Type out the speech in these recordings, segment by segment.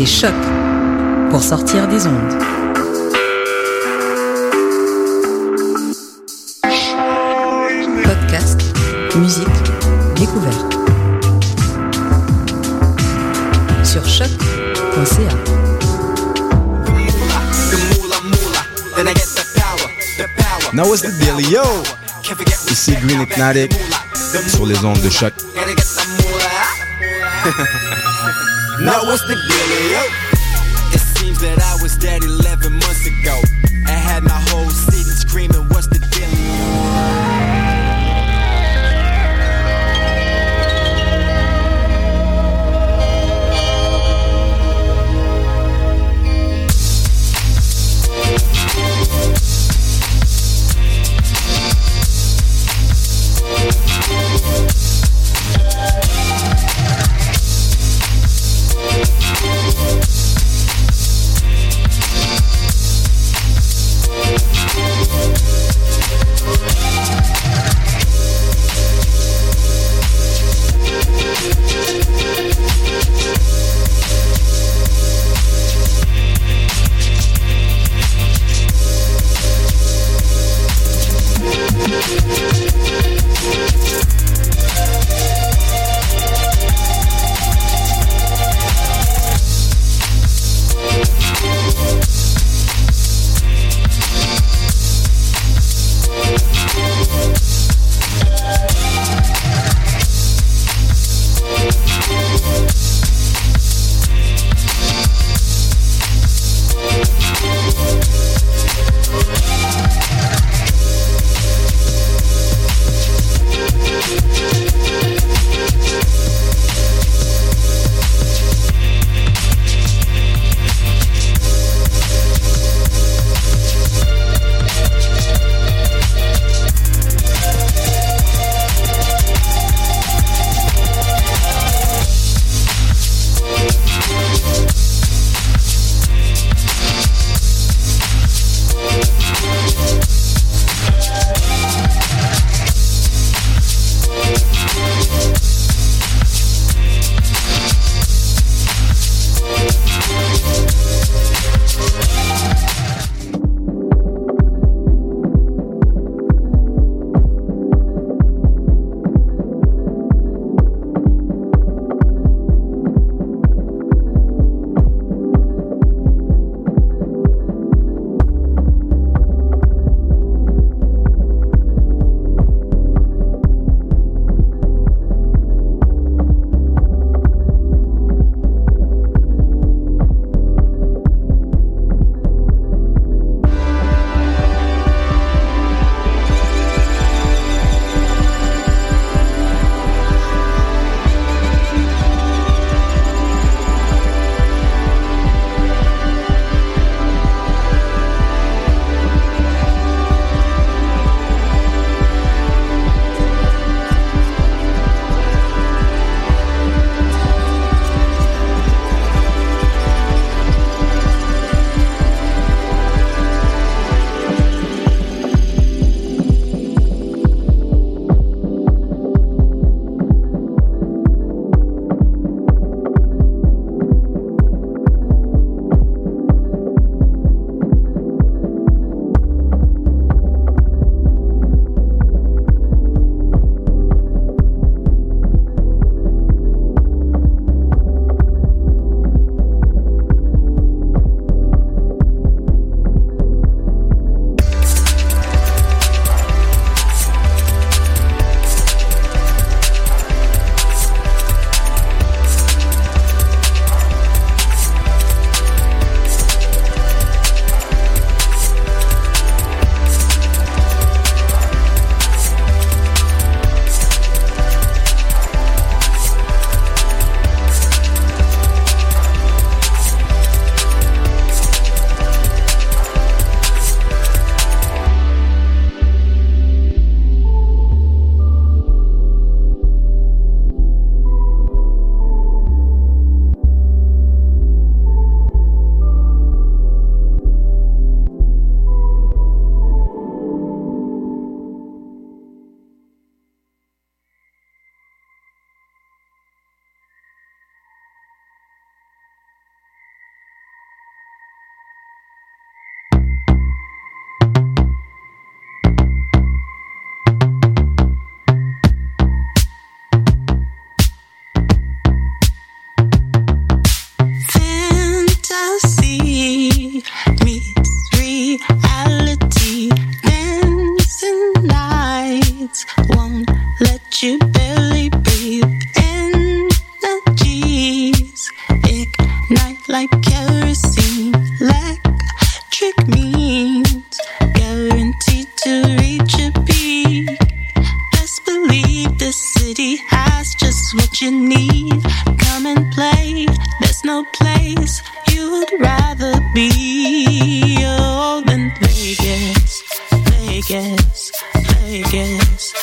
écoutez Choc pour sortir des ondes. Podcast, musique, découverte. Sur choc.ca. Now what's the deal, yo? Ici Green Hypnotic sur les ondes de choc. Now what's the dealio? It seems that I was dead 11 months ago. I had my whole eyes.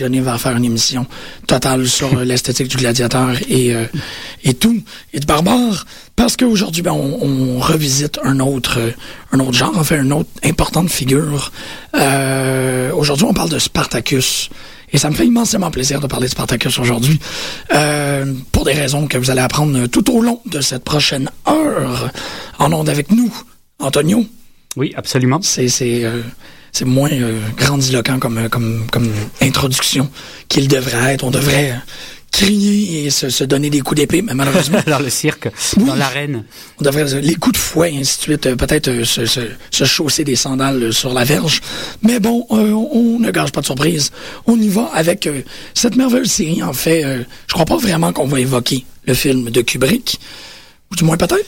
Passionné va faire une émission totale sur l'esthétique du gladiateur et, et tout, et de barbare, parce qu'aujourd'hui, ben, on, on, revisite un autre, un autre genre, en fait, une autre importante figure. aujourd'hui, on parle de Spartacus. Et ça me fait immensément plaisir de parler de Spartacus aujourd'hui, euh, pour des raisons que vous allez apprendre tout au long de cette prochaine heure en onde avec nous. Antonio? Oui, absolument. C'est c'est euh, c'est moins euh, grandiloquent comme comme comme introduction qu'il devrait être. On devrait crier et se, se donner des coups d'épée, mais malheureusement. dans le cirque, dans l'arène. On devrait les coups de fouet, ainsi de suite, euh, peut-être euh, se, se, se, chausser des sandales euh, sur la verge. Mais bon, on ne gage pas de surprise. On y va avec cette merveilleuse série. En fait, je crois pas vraiment qu'on va évoquer le film de Kubrick, ou du moins peut-être.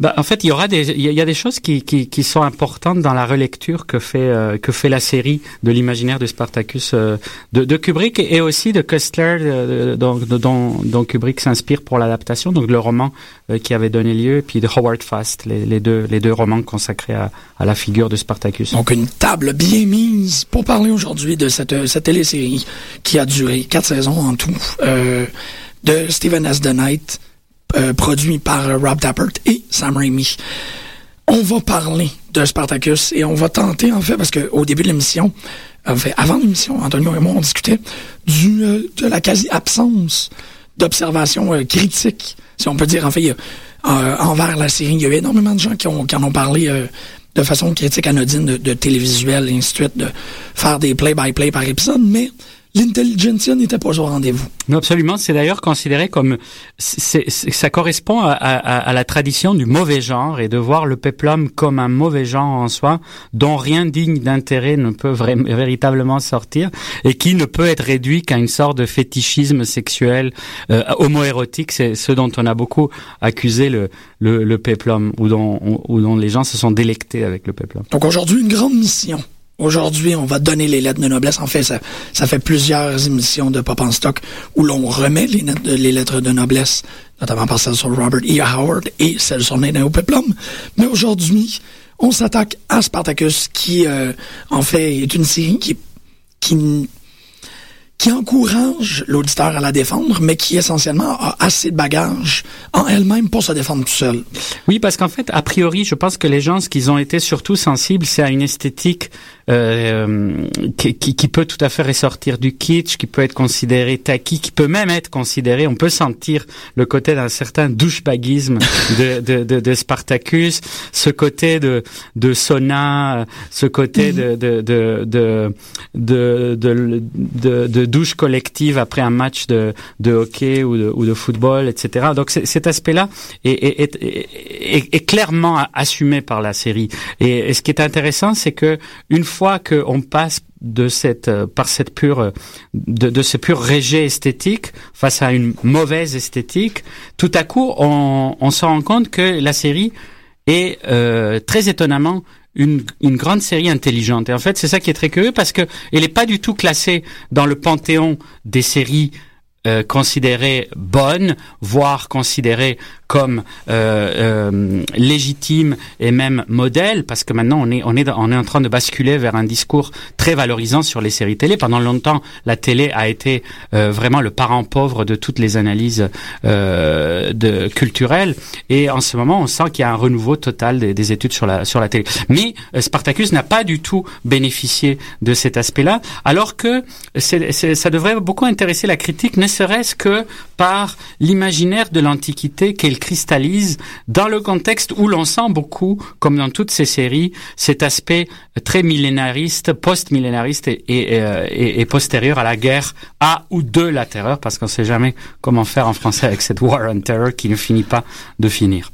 Bah, en fait, il y aura des, il y a des choses qui, qui, qui sont importantes dans la relecture que fait euh, que fait la série de l'imaginaire de Spartacus euh, de, de, Kubrick et aussi de Kustler, euh, dont, dont, dont, Kubrick s'inspire pour l'adaptation, donc le roman qui avait donné lieu, et puis de Howard Fast, les, deux les deux romans consacrés à, à, la figure de Spartacus. Donc une table bien mise pour parler aujourd'hui de cette cette télésérie qui a duré quatre saisons en tout de Stephen S. The Knight euh, produit par euh, Rob Tappert et Sam Raimi. On va parler de Spartacus et on va tenter, en fait, parce qu'au début de l'émission, en fait, avant l'émission, Antonio et moi, on discutait du, euh, de la quasi-absence d'observation critique, si on peut dire. En fait, envers la série, il y a eu énormément de gens qui, ont, en ont parlé de façon critique anodine de, de télévisuel et ainsi de suite, de faire des play-by-play -play par épisode, mais l'intelligentsia n'était pas au rendez-vous. Non, absolument. C'est d'ailleurs considéré comme ça correspond à, à, à, la tradition du mauvais genre et de voir le péplum comme un mauvais genre en soi, dont rien digne d'intérêt ne peut véritablement sortir et qui ne peut être réduit qu'à une sorte de fétichisme sexuel euh, homoérotique. C'est ce dont on a beaucoup accusé le, le, le péplum ou dont, ou dont les gens se sont délectés avec le péplum. Donc aujourd'hui, une grande mission Aujourd'hui, on va donner les lettres de noblesse. En fait, ça, ça fait plusieurs émissions de Pop en Stock où l'on remet les, lettres de noblesse, notamment par celle sur Robert E. Howard et celle sur Nano Peplum. Mais aujourd'hui, on s'attaque à Spartacus, qui, euh, en fait, est une série qui, qui qui encourage l'auditeur à la défendre, mais qui essentiellement a assez de bagages en elle-même pour se défendre tout seul. Oui, parce qu'en fait, a priori, je pense que les gens, ce qu'ils ont été surtout sensibles, c'est à une esthétique euh, qui, qui, peut tout à fait ressortir du kitsch, qui peut être considéré tacky, qui peut même être considéré, on peut sentir le côté d'un certain douchebagisme de, de, de, de, Spartacus, ce côté de, de sauna, ce côté de, de, de, de, de, de, de, douche collective après un match de, de hockey ou de, ou de football, etc. Donc cet aspect-là est, est, est, est, clairement assumé par la série. Et, et ce qui est intéressant, c'est que une fois fois qu'on passe de cette euh, par cette pure euh, de, ce pur rejet esthétique face à une mauvaise esthétique, tout à coup on, on se rend compte que la série est euh, très étonnamment une, une, grande série intelligente. Et en fait, c'est ça qui est très curieux parce que elle n'est pas du tout classée dans le panthéon des séries euh, considérées bonnes, voire considérées comme euh, euh, légitime et même modèle, parce que maintenant on est on est on est en train de basculer vers un discours très valorisant sur les séries télé. Pendant longtemps, la télé a été euh, vraiment le parent pauvre de toutes les analyses euh, de culturelles, et en ce moment, on sent qu'il y a un renouveau total des, des, études sur la sur la télé. Mais euh, Spartacus n'a pas du tout bénéficié de cet aspect-là, alors que c'est, ça devrait beaucoup intéresser la critique, serait-ce que par l'imaginaire de l'Antiquité qu'elle cristallise dans le contexte où l'on sent beaucoup, comme dans toutes ces séries, cet aspect très millénariste, post-millénariste et, et, euh, et, et, postérieur à la guerre à ou de la terreur, parce qu'on ne sait jamais comment faire en français avec cette war on terror qui ne finit pas de finir.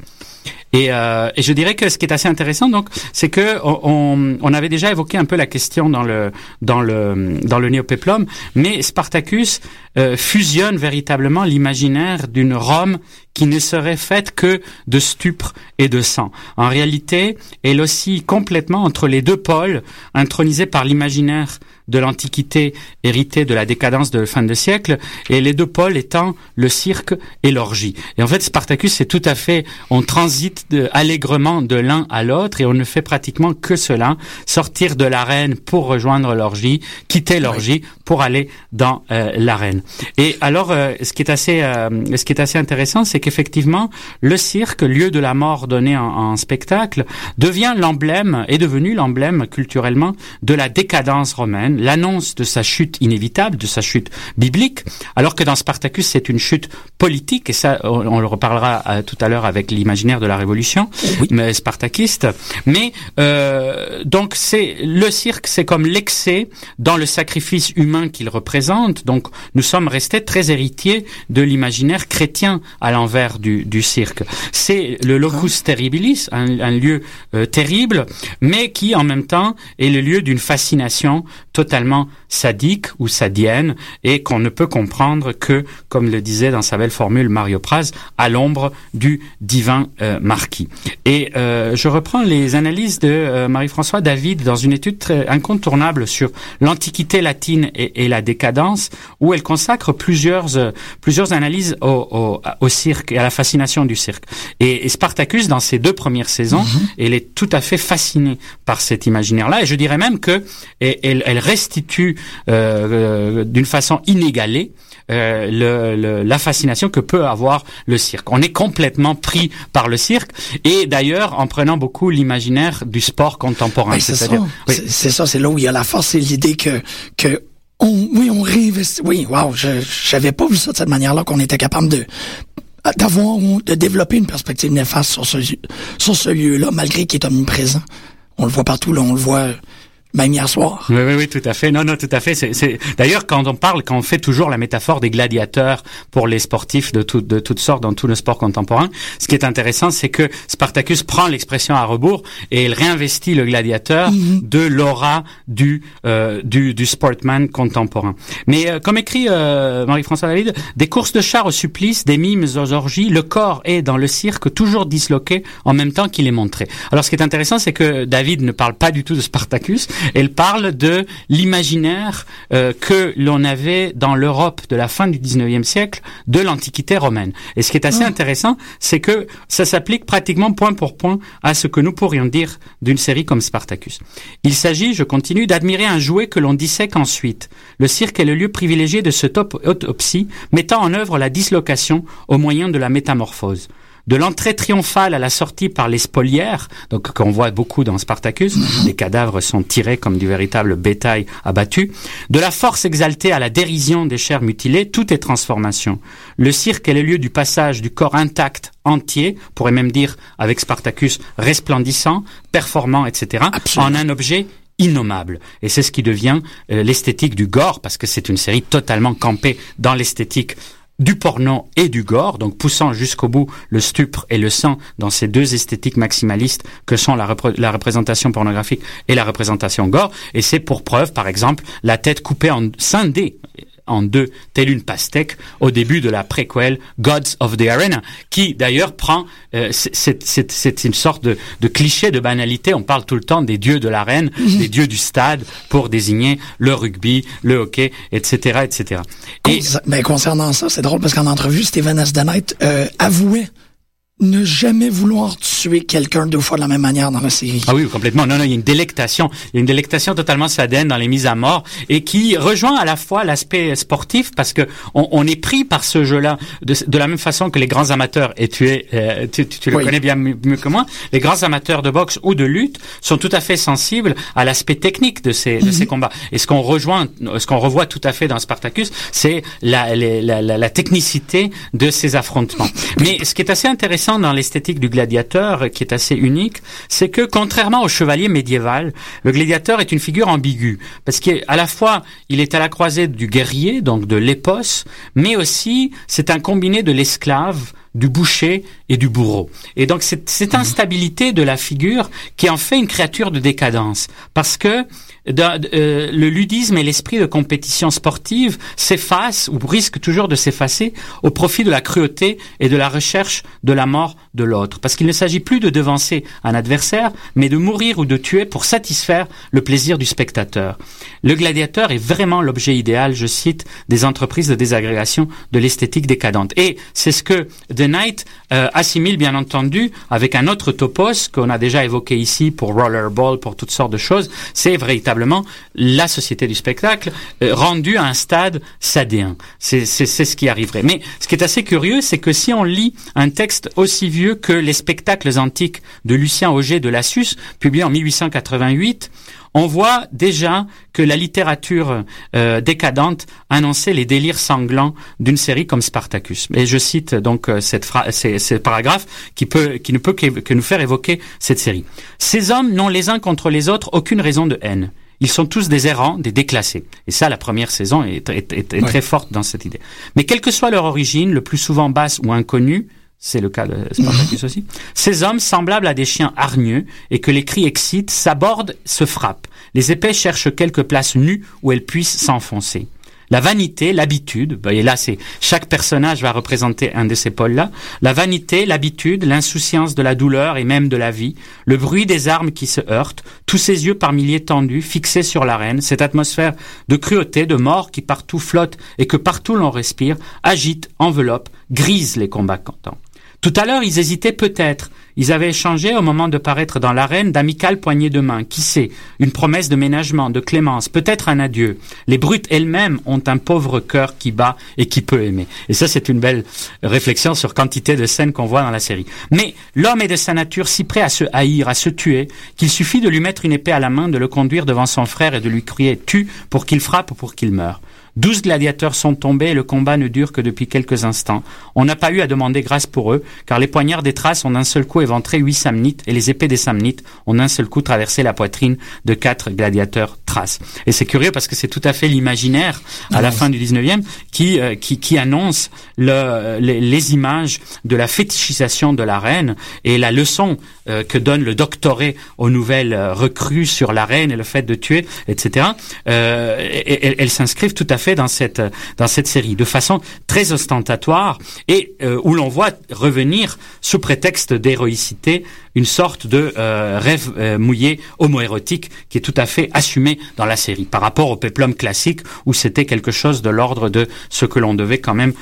Et, euh, je dirais que ce qui est assez intéressant, donc, c'est que on, on, avait déjà évoqué un peu la question dans le dans le dans le néopéplum, mais Spartacus euh, fusionne véritablement l'imaginaire d'une Rome qui ne serait faite que de stupre et de sang. En réalité, elle oscille complètement entre les deux pôles, intronisés par l'imaginaire de l'Antiquité héritée de la décadence de fin de siècle, et les deux pôles étant le cirque et l'orgie. Et en fait, Spartacus, c'est tout à fait, on transite allègrement de l'un à l'autre, et on ne fait pratiquement que cela, sortir de l'arène pour rejoindre l'orgie, quitter l'orgie pour aller dans euh, l'arène. Et alors, euh, ce qui est assez, euh, ce qui est assez intéressant, c'est qu'effectivement, le cirque, lieu de la mort donné en, en spectacle, devient l'emblème, est devenu l'emblème culturellement de la décadence romaine, l'annonce de sa chute inévitable, de sa chute biblique, alors que dans Spartacus, c'est une chute politique, et ça, on, le reparlera tout à l'heure avec l'imaginaire de la Révolution, mais spartakiste. Mais donc, c'est le cirque, c'est comme l'excès dans le sacrifice humain qu'il représente. Donc, nous sommes restés très héritiers de l'imaginaire chrétien à l'envers du, du cirque. C'est le locus terribilis, un, un lieu euh, terrible, mais qui en même temps est le lieu d'une fascination totalement sadique ou sadienne et qu'on ne peut comprendre que, comme le disait dans sa belle formule Mario Praz, à l'ombre du divin euh, marquis. Et euh, je reprends les analyses de euh, Marie-François David dans une étude très incontournable sur l'Antiquité latine et, et, la décadence, où elle consacre plusieurs euh, plusieurs analyses au, au, au, cirque et à la fascination du cirque. Et, et Spartacus, dans ses deux premières saisons, mm -hmm. elle est tout à fait fascinée par cet imaginaire-là, et je dirais même que elle, elle restitue euh, d'une façon inégalée euh, le, le, la fascination que peut avoir le cirque. On est complètement pris par le cirque et d'ailleurs en prenant beaucoup l'imaginaire du sport contemporain. C'est ça, oui. c'est ça, c'est là où il y a la force, c'est l'idée que que on, oui, on réinvestit. Oui, wow, je j'avais pas vu ça de cette manière-là qu'on était capable de d'avoir de développer une perspective néfaste sur ce sur ce lieu-là, malgré qu'il est omniprésent. On le voit partout, là, on le voit même hier soir. Oui, oui, oui, tout à fait. Non, non, tout à fait. C'est, D'ailleurs, quand on parle, quand on fait toujours la métaphore des gladiateurs pour les sportifs de, tout, de toutes sortes dans tout le sport contemporain, ce qui est intéressant, c'est que Spartacus prend l'expression à rebours et il réinvestit le gladiateur -hmm. de l'aura du, euh, du, du sportman contemporain. Mais euh, comme écrit euh, Marie-François David, des courses de chars au supplice, des mimes aux orgies, le corps est dans le cirque toujours disloqué en même temps qu'il est montré. Alors, ce qui est intéressant, c'est que David ne parle pas du tout de Spartacus, elle parle de l'imaginaire euh, que l'on avait dans l'Europe de la fin du 19e siècle de l'Antiquité romaine. Et ce qui est assez oh. intéressant, c'est que ça s'applique pratiquement point pour point à ce que nous pourrions dire d'une série comme Spartacus. Il s'agit, je continue, d'admirer un jouet que l'on dissèque ensuite. Le cirque est le lieu privilégié de cette autopsie, mettant en œuvre la dislocation au moyen de la métamorphose de l'entrée triomphale à la sortie par les spoliaires, donc qu'on voit beaucoup dans Spartacus, les cadavres sont tirés comme du véritable bétail abattu, de la force exaltée à la dérision des chairs mutilées, tout est transformation. Le cirque est le lieu du passage du corps intact, entier, pourrait même dire avec Spartacus resplendissant, performant, etc., Absolument. en un objet innommable. Et c'est ce qui devient euh, l'esthétique du gore, parce que c'est une série totalement campée dans l'esthétique du porno et du gore, donc poussant jusqu'au bout le stupre et le sang dans ces deux esthétiques maximalistes que sont la, repré la représentation pornographique et la représentation gore. Et c'est pour preuve, par exemple, la tête coupée en scindée en deux, telle une pastèque, au début de la préquelle Gods of the Arena, qui d'ailleurs prend, euh, c'est une sorte de, de, cliché de banalité, on parle tout le temps des dieux de l'arène, des dieux du stade, pour désigner le rugby, le hockey, etc. etc. Et, mais concernant ça, c'est drôle parce qu'en entrevue, Steven Asdanite euh, avouait ne jamais vouloir tuer quelqu'un deux fois de la même manière dans la série. Ah oui, complètement. Non, non, il y a une délectation. Il y a une délectation totalement sadène dans les mises à mort et qui rejoint à la fois l'aspect sportif parce que on, on, est pris par ce jeu-là de, de, la même façon que les grands amateurs, et tu es, euh, tu, tu, tu le oui. connais bien mieux, mieux, que moi, les grands amateurs de boxe ou de lutte sont tout à fait sensibles à l'aspect technique de ces, mm -hmm. ces combats. Et ce qu'on rejoint, ce qu'on revoit tout à fait dans Spartacus, c'est la, la, la, la, technicité de ces affrontements. Mais ce qui est assez intéressant dans l'esthétique du gladiateur, qui est assez unique, c'est que contrairement au chevalier médiéval, le gladiateur est une figure ambiguë, parce qu'à la fois il est à la croisée du guerrier, donc de l'épos, mais aussi c'est un combiné de l'esclave, du boucher et du bourreau. Et donc cette, cette instabilité de la figure qui en fait une créature de décadence, parce que euh, le ludisme et l'esprit de compétition sportive s'effacent ou risquent toujours de s'effacer au profit de la cruauté et de la recherche de la mort de l'autre. Parce qu'il ne s'agit plus de devancer un adversaire, mais de mourir ou de tuer pour satisfaire le plaisir du spectateur. Le gladiateur est vraiment l'objet idéal, je cite, des entreprises de désagrégation de l'esthétique décadente. Et c'est ce que The Knight euh, assimile bien entendu avec un autre topos qu'on a déjà évoqué ici pour Rollerball, pour toutes sortes de choses. C'est véritablement la société du spectacle euh, rendue à un stade sadéen. C'est ce qui arriverait. Mais ce qui est assez curieux, c'est que si on lit un texte aussi vieux que les spectacles antiques de Lucien Auger de Lassus, publié en 1888, on voit déjà que la littérature euh, décadente annonçait les délires sanglants d'une série comme Spartacus. Et je cite donc euh, cette phrase, ces, paragraphes qui peut, qui ne peut que nous faire évoquer cette série. Ces hommes n'ont les uns contre les autres aucune raison de haine. Ils sont tous des errants, des déclassés. Et ça, la première saison est, très forte dans cette idée. Mais quelle que soit leur origine, le plus souvent basse ou inconnue, c'est le cas de Spartacus aussi. Ces hommes, semblables à des chiens hargneux et que les cris excitent, s'abordent, se frappent. Les épées cherchent quelque place nue où elles puissent s'enfoncer. La vanité, l'habitude, et là c'est chaque personnage va représenter un de ces pôles-là. La vanité, l'habitude, l'insouciance de la douleur et même de la vie, le bruit des armes qui se heurtent, tous ces yeux par milliers tendus, fixés sur l'arène, cette atmosphère de cruauté, de mort qui partout flotte et que partout l'on respire, agite, enveloppe, grise les combattants. Tout à l'heure, ils hésitaient peut-être. Ils avaient échangé au moment de paraître dans l'arène d'amicales poignées de main. Qui sait? Une promesse de ménagement, de clémence, peut-être un adieu. Les brutes elles-mêmes ont un pauvre cœur qui bat et qui peut aimer. Et ça, c'est une belle réflexion sur quantité de scènes qu'on voit dans la série. Mais l'homme est de sa nature si prêt à se haïr, à se tuer, qu'il suffit de lui mettre une épée à la main, de le conduire devant son frère et de lui crier tue pour qu'il frappe ou pour qu'il meure. Douze gladiateurs sont tombés et le combat ne dure que depuis quelques instants. On n'a pas eu à demander grâce pour eux, car les poignards des traces ont d'un seul coup éventré huit samnites et les épées des samnites ont d'un seul coup traversé la poitrine de quatre gladiateurs traces. Et c'est curieux parce que c'est tout à fait l'imaginaire à la fin du 19e qui, euh, qui, qui, annonce le, les, images de la fétichisation de la reine et la leçon euh, que donne le doctorat aux nouvelles euh, recrues sur la reine et le fait de tuer, etc. elles s'inscrivent tout à fait fait dans cette dans cette série de façon très ostentatoire et euh, où l'on voit revenir sous prétexte d'héroïcité une sorte de euh, rêve euh, mouillé homoérotique qui est tout à fait assumé dans la série par rapport au peplum classique où c'était quelque chose de l'ordre de ce que l'on devait quand même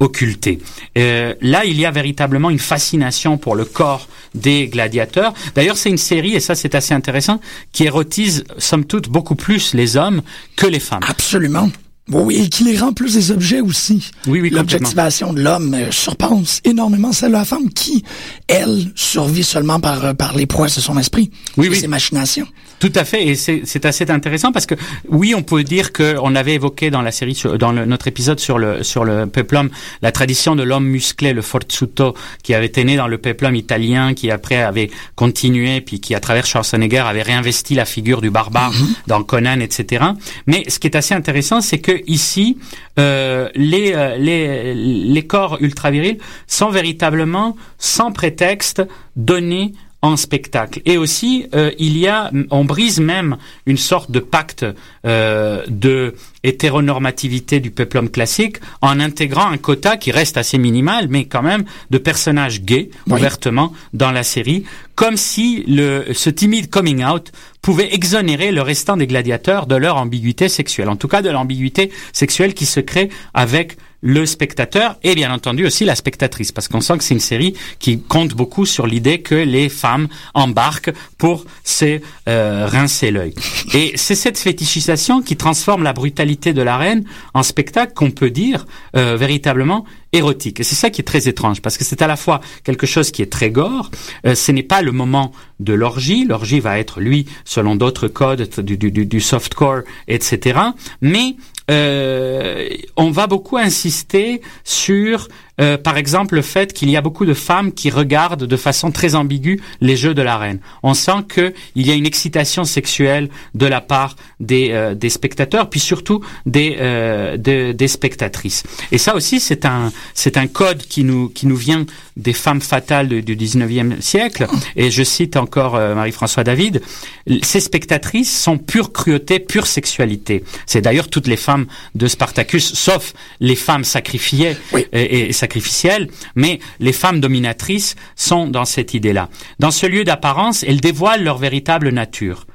occulter. là, il y a véritablement une fascination pour le corps des gladiateurs. D'ailleurs, c'est une série, et ça c'est assez intéressant, qui érotise, somme toute, beaucoup plus les hommes que les femmes. Absolument. Oui, et qui les rend plus des objets aussi. Oui, oui, L'objectivation de l'homme euh, surpasse énormément celle de la femme qui, elle, survit seulement par, euh, par les prouesses de son esprit oui, et ses machinations. Tout à fait, et c'est assez intéressant parce que oui, on peut dire que on avait évoqué dans la série, dans notre épisode sur le sur le peplum, la tradition de l'homme musclé, le forzuto, qui avait été né dans le peplum italien, qui après avait continué, puis qui à travers Schwarzenegger avait réinvesti la figure du barbare mm-hmm. dans Conan, etc. Mais ce qui est assez intéressant, c'est que ici, euh, les, euh, les les corps ultra virils sont véritablement sans prétexte donnés en spectacle. Et aussi, euh, il y a, on brise même une sorte de pacte euh, de hétéronormativité du peuple classique en intégrant un quota qui reste assez minimal, mais quand même de personnages gays ouvertement dans la série, comme si le, ce timide coming out pouvait exonérer le restant des gladiateurs de leur ambiguïté sexuelle, en tout cas de l'ambiguïté sexuelle qui se crée avec le spectateur et bien entendu aussi la spectatrice, parce qu'on sent que c'est une série qui compte beaucoup sur l'idée que les femmes embarquent pour se euh, rincer l'œil. Et c'est cette fétichisation qui transforme la brutalité de la reine en spectacle qu'on peut dire euh, véritablement érotique. Et c'est ça qui est très étrange, parce que c'est à la fois quelque chose qui est très gore, euh, ce n'est pas le moment de l'orgie, l'orgie va être, lui, selon d'autres codes du, du, du softcore, etc. Mais on va beaucoup insister sur euh, par exemple, le fait qu'il y a beaucoup de femmes qui regardent de façon très ambiguë les jeux de l'arène. On sent qu'il y a une excitation sexuelle de la part des, euh, des spectateurs, puis surtout des, euh, des spectatrices. Et ça aussi, c'est un, c'est un code qui nous, qui nous vient des femmes fatales du 19e siècle. Et je cite encore Marie-François David, ces spectatrices sont pure cruauté, pure sexualité. C'est d'ailleurs toutes les femmes de Spartacus, sauf les femmes sacrifiées et, et sacrificielles, mais les femmes dominatrices sont dans cette idée-là. Dans ce lieu d'apparence, elles dévoilent leur véritable nature.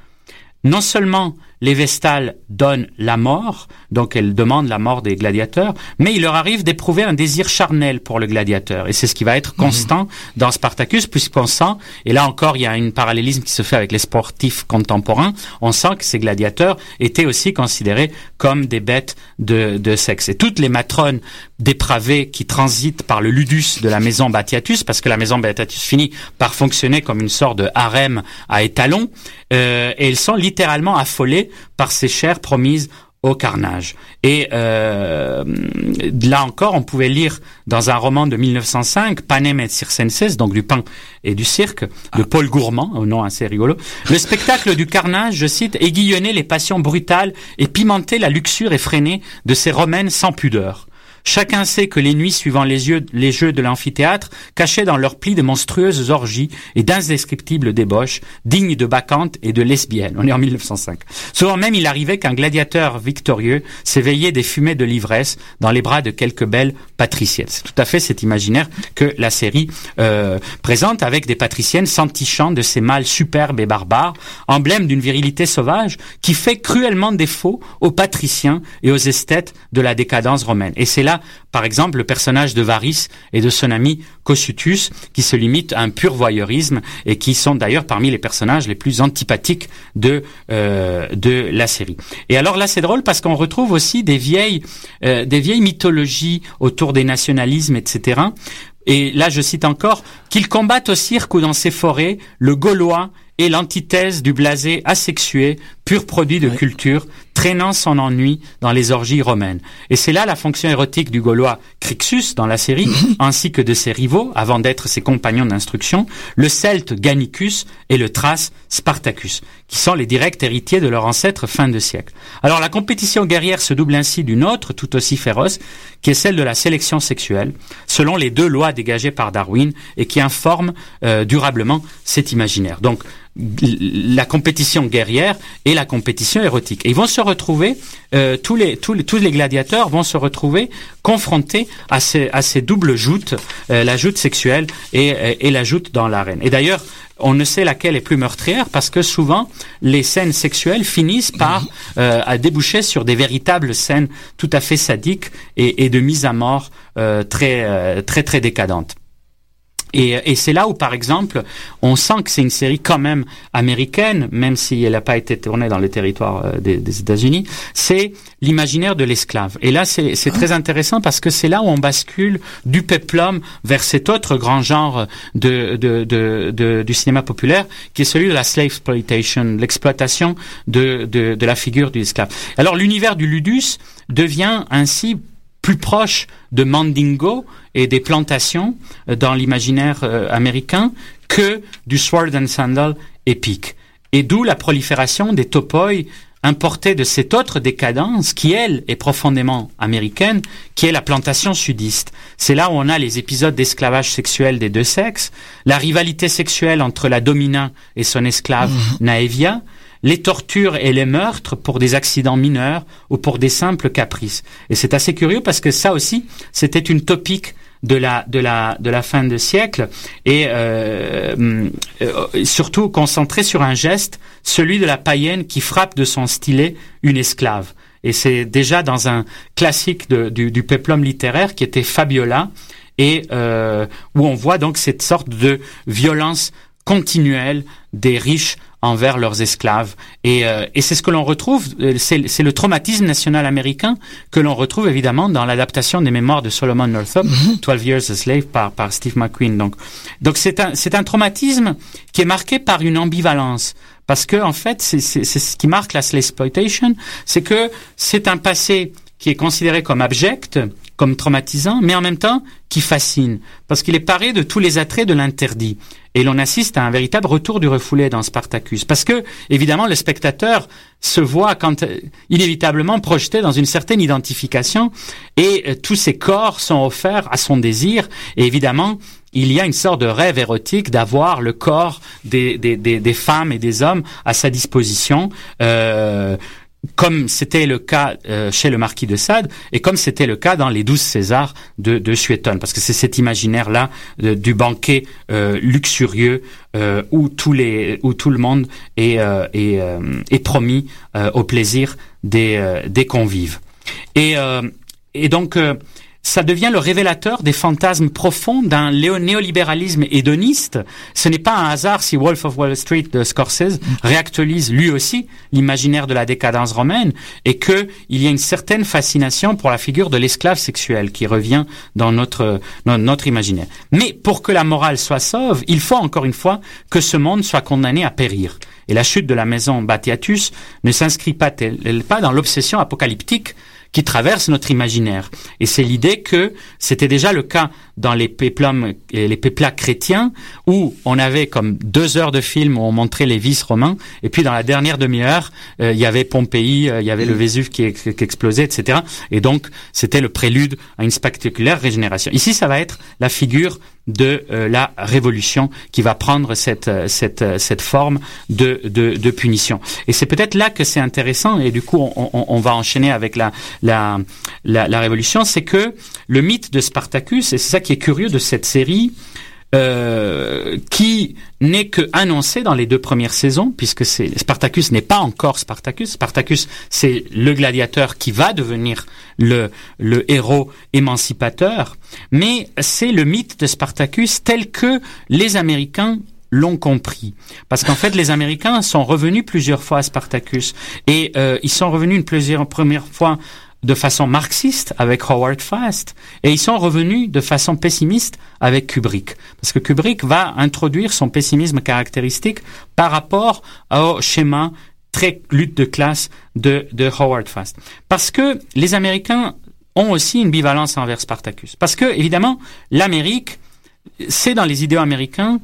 Non seulement les Vestales donnent la mort, donc elles demandent la mort des gladiateurs, mais il leur arrive d'éprouver un désir charnel pour le gladiateur. Et c'est ce qui va être constant dans Spartacus, puisqu'on sent, et là encore il y a un parallélisme qui se fait avec les sportifs contemporains, on sent que ces gladiateurs étaient aussi considérés comme des bêtes de, de sexe. Et toutes les matrones dépravées qui transitent par le ludus de la maison Batiatus, parce que la maison Batiatus finit par fonctionner comme une sorte de harem à étalons, euh, et elles sont littéralement affolées par ces chairs promises au carnage. Et euh, là encore, on pouvait lire dans un roman de 1905, Panem et Circenses, donc du pain et du cirque, de Paul Gourmand, au nom assez rigolo. Le spectacle du carnage, je cite, aiguillonnait les passions brutales et pimentait la luxure effrénée de ces romaines sans pudeur. Chacun sait que les nuits suivant les, jeux de l'amphithéâtre cachaient dans leurs plis de monstrueuses orgies et d'indescriptibles débauches, dignes de bacchantes et de lesbiennes. On est en 1905. Souvent même, il arrivait qu'un gladiateur victorieux s'éveillait des fumées de l'ivresse dans les bras de quelques belles patriciennes. C'est tout à fait cet imaginaire que la série euh, présente avec des patriciennes s'entichant de ces mâles superbes et barbares, emblème d'une virilité sauvage qui fait cruellement défaut aux patriciens et aux esthètes de la décadence romaine. Et c'est là par exemple, le personnage de Varys et de son ami Cossutus, qui se limitent à un pur voyeurisme et qui sont d'ailleurs parmi les personnages les plus antipathiques de euh, de la série. Et alors là, c'est drôle parce qu'on retrouve aussi des vieilles euh, des vieilles mythologies autour des nationalismes, etc. Et là, je cite encore qu'ils combattent au cirque ou dans ces forêts le Gaulois et l'antithèse du blasé asexué, pur produit de culture, traînant son ennui dans les orgies romaines. Et c'est là la fonction érotique du Gaulois Crixus dans la série, ainsi que de ses rivaux, avant d'être ses compagnons d'instruction, le Celte Gannicus et le Thrace Spartacus, qui sont les directs héritiers de leur ancêtre fin de siècle. Alors la compétition guerrière se double ainsi d'une autre, tout aussi féroce, qui est celle de la sélection sexuelle, selon les deux lois dégagées par Darwin et qui informent euh, durablement cet imaginaire. Donc la compétition guerrière et la compétition érotique. Et ils vont se retrouver, euh, tous, les, tous, les, tous les gladiateurs vont se retrouver confrontés à ces, à ces doubles joutes, euh, la joute sexuelle et, et la joute dans l'arène. Et d'ailleurs, on ne sait laquelle est plus meurtrière parce que souvent les scènes sexuelles finissent par euh, à déboucher sur des véritables scènes tout à fait sadiques et, et de mise à mort très très très décadentes. Et, et c'est là où, par exemple, on sent que c'est une série quand même américaine, même si elle n'a pas été tournée dans les territoires euh, des, États-Unis. C'est l'imaginaire de l'esclave. Et là, c'est très intéressant parce que c'est là où on bascule du peplum vers cet autre grand genre de, de, de, de, du cinéma populaire, qui est celui de la slave exploitation, l'exploitation de, de, de la figure du esclave. Alors, l'univers du ludus devient ainsi plus proche de Mandingo et des plantations euh, dans l'imaginaire euh, américain que du sword and sandal épique. Et d'où la prolifération des topoi importés de cette autre décadence qui, elle, est profondément américaine, qui est la plantation sudiste. C'est là où on a les épisodes d'esclavage sexuel des deux sexes, la rivalité sexuelle entre la domina et son esclave mmh. Naevia, les tortures et les meurtres pour des accidents mineurs ou pour des simples caprices. Et c'est assez curieux parce que ça aussi, c'était une topique de la de la de la fin de siècle et euh, euh, surtout concentré sur un geste, celui de la païenne qui frappe de son stylet une esclave. Et c'est déjà dans un classique du, du peplum littéraire qui était Fabiola et euh, où on voit donc cette sorte de violence continuelle des riches envers leurs esclaves. Et, euh, et c'est ce que l'on retrouve, euh, c'est le traumatisme national américain que l'on retrouve évidemment dans l'adaptation des mémoires de Solomon Northup, 12 Years a Slave, par, par Steve McQueen. Donc, donc c'est un, c'est un traumatisme qui est marqué par une ambivalence. Parce que, en fait, c'est ce qui marque la exploitation, c'est que c'est un passé qui est considéré comme abject, comme traumatisant, mais en même temps qui fascine, parce qu'il est paré de tous les attraits de l'interdit. Et l'on assiste à un véritable retour du refoulé dans Spartacus. Parce que, évidemment, le spectateur se voit quand, euh, inévitablement projeté dans une certaine identification et euh, tous ses corps sont offerts à son désir. Et évidemment, il y a une sorte de rêve érotique d'avoir le corps des, des, des, des, femmes et des hommes à sa disposition. Euh, comme c'était le cas euh, chez le marquis de Sade et comme c'était le cas dans les douze Césars de, de Suétone, parce que c'est cet imaginaire-là du banquet euh, luxurieux euh, où tout le monde est est, promis au plaisir des convives. Et donc ça devient le révélateur des fantasmes profonds d'un néolibéralisme hédoniste. Ce n'est pas un hasard si Wolf of Wall Street de Scorsese réactualise lui aussi l'imaginaire de la décadence romaine et que il y a une certaine fascination pour la figure de l'esclave sexuel qui revient dans notre, notre imaginaire. Mais pour que la morale soit sauve, il faut encore une fois que ce monde soit condamné à périr. Et la chute de la maison Batiatus ne s'inscrit pas, pas dans l'obsession apocalyptique qui traverse notre imaginaire. Et c'est l'idée que c'était déjà le cas dans les péplums, les péplats chrétiens, où on avait comme deux heures de film où on montrait les vices romains, et puis dans la dernière demi-heure, euh, il y avait Pompéi, euh, il y avait le mm. Vésuve qui, qui, explosait, etc. Et donc, c'était le prélude à une spectaculaire régénération. Ici, ça va être la figure de euh, la révolution qui va prendre cette cette cette forme de de, de punition. Et c'est peut-être là que c'est intéressant et du coup on, on, on, va enchaîner avec la la la, la révolution, c'est que le mythe de Spartacus et c'est ça qui est curieux de cette série, euh, qui n'est que annoncé dans les deux premières saisons, puisque c'est Spartacus n'est pas encore Spartacus. Spartacus, c'est le gladiateur qui va devenir le, le héros émancipateur, mais c'est le mythe de Spartacus tel que les Américains l'ont compris. Parce qu'en fait, les Américains sont revenus plusieurs fois à Spartacus. Et euh, ils sont revenus une plusieurs première fois de façon marxiste avec Howard Fast et ils sont revenus de façon pessimiste avec Kubrick. Parce que Kubrick va introduire son pessimisme caractéristique par rapport au schéma très lutte de classe de, de Howard Fast. Parce que les Américains ont aussi une bivalence envers Spartacus. Parce que évidemment l'Amérique c'est dans les idéaux américains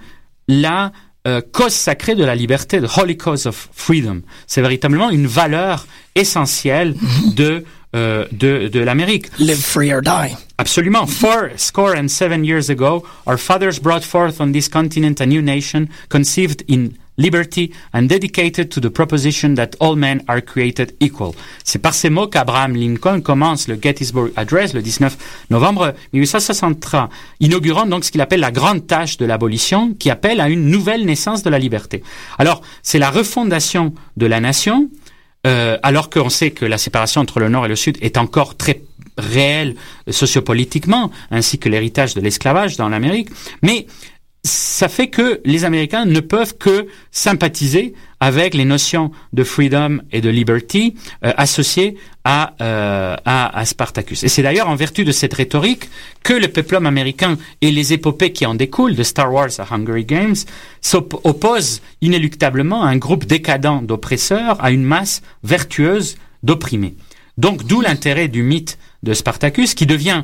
la euh, cause sacrée de la liberté, the holy cause of freedom. C'est véritablement une valeur essentielle de euh, de, de l'Amérique. Live free or die. Absolument. Four score and seven years ago, our fathers brought forth on this continent a new nation conceived in liberty and dedicated to the proposition that all men are created equal. C'est par ces mots qu'Abraham Lincoln commence le Gettysburg Address le 19 novembre 1863, inaugurant donc ce qu'il appelle la grande tâche de l'abolition, qui appelle à une nouvelle naissance de la liberté. Alors, c'est la refondation de la nation, euh, alors qu'on sait que la séparation entre le Nord et le Sud est encore très réelle sociopolitiquement, ainsi que l'héritage de l'esclavage dans l'Amérique. Mais ça fait que les Américains ne peuvent que sympathiser avec les notions de freedom et de liberty euh, associées à, euh, à, à, Spartacus. Et c'est d'ailleurs en vertu de cette rhétorique que le peuple américain et les épopées qui en découlent, de Star Wars à Hungry Games, s'opposent inéluctablement à un groupe décadent d'oppresseurs, à une masse vertueuse d'opprimés. Donc d'où l'intérêt du mythe de Spartacus qui devient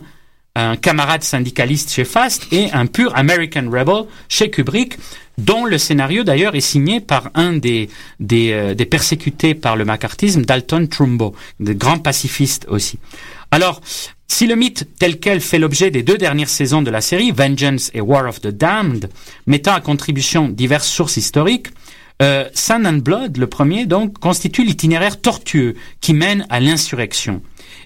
un camarade syndicaliste chez Fast et un pur American Rebel chez Kubrick, dont le scénario d'ailleurs est signé par un des, des, euh, persécutés par le macartisme, Dalton Trumbo, de grand pacifiste aussi. Alors, si le mythe tel quel fait l'objet des deux dernières saisons de la série, Vengeance et War of the Damned, mettant à contribution diverses sources historiques, euh, Sun and Blood, le premier, donc, constitue l'itinéraire tortueux qui mène à l'insurrection.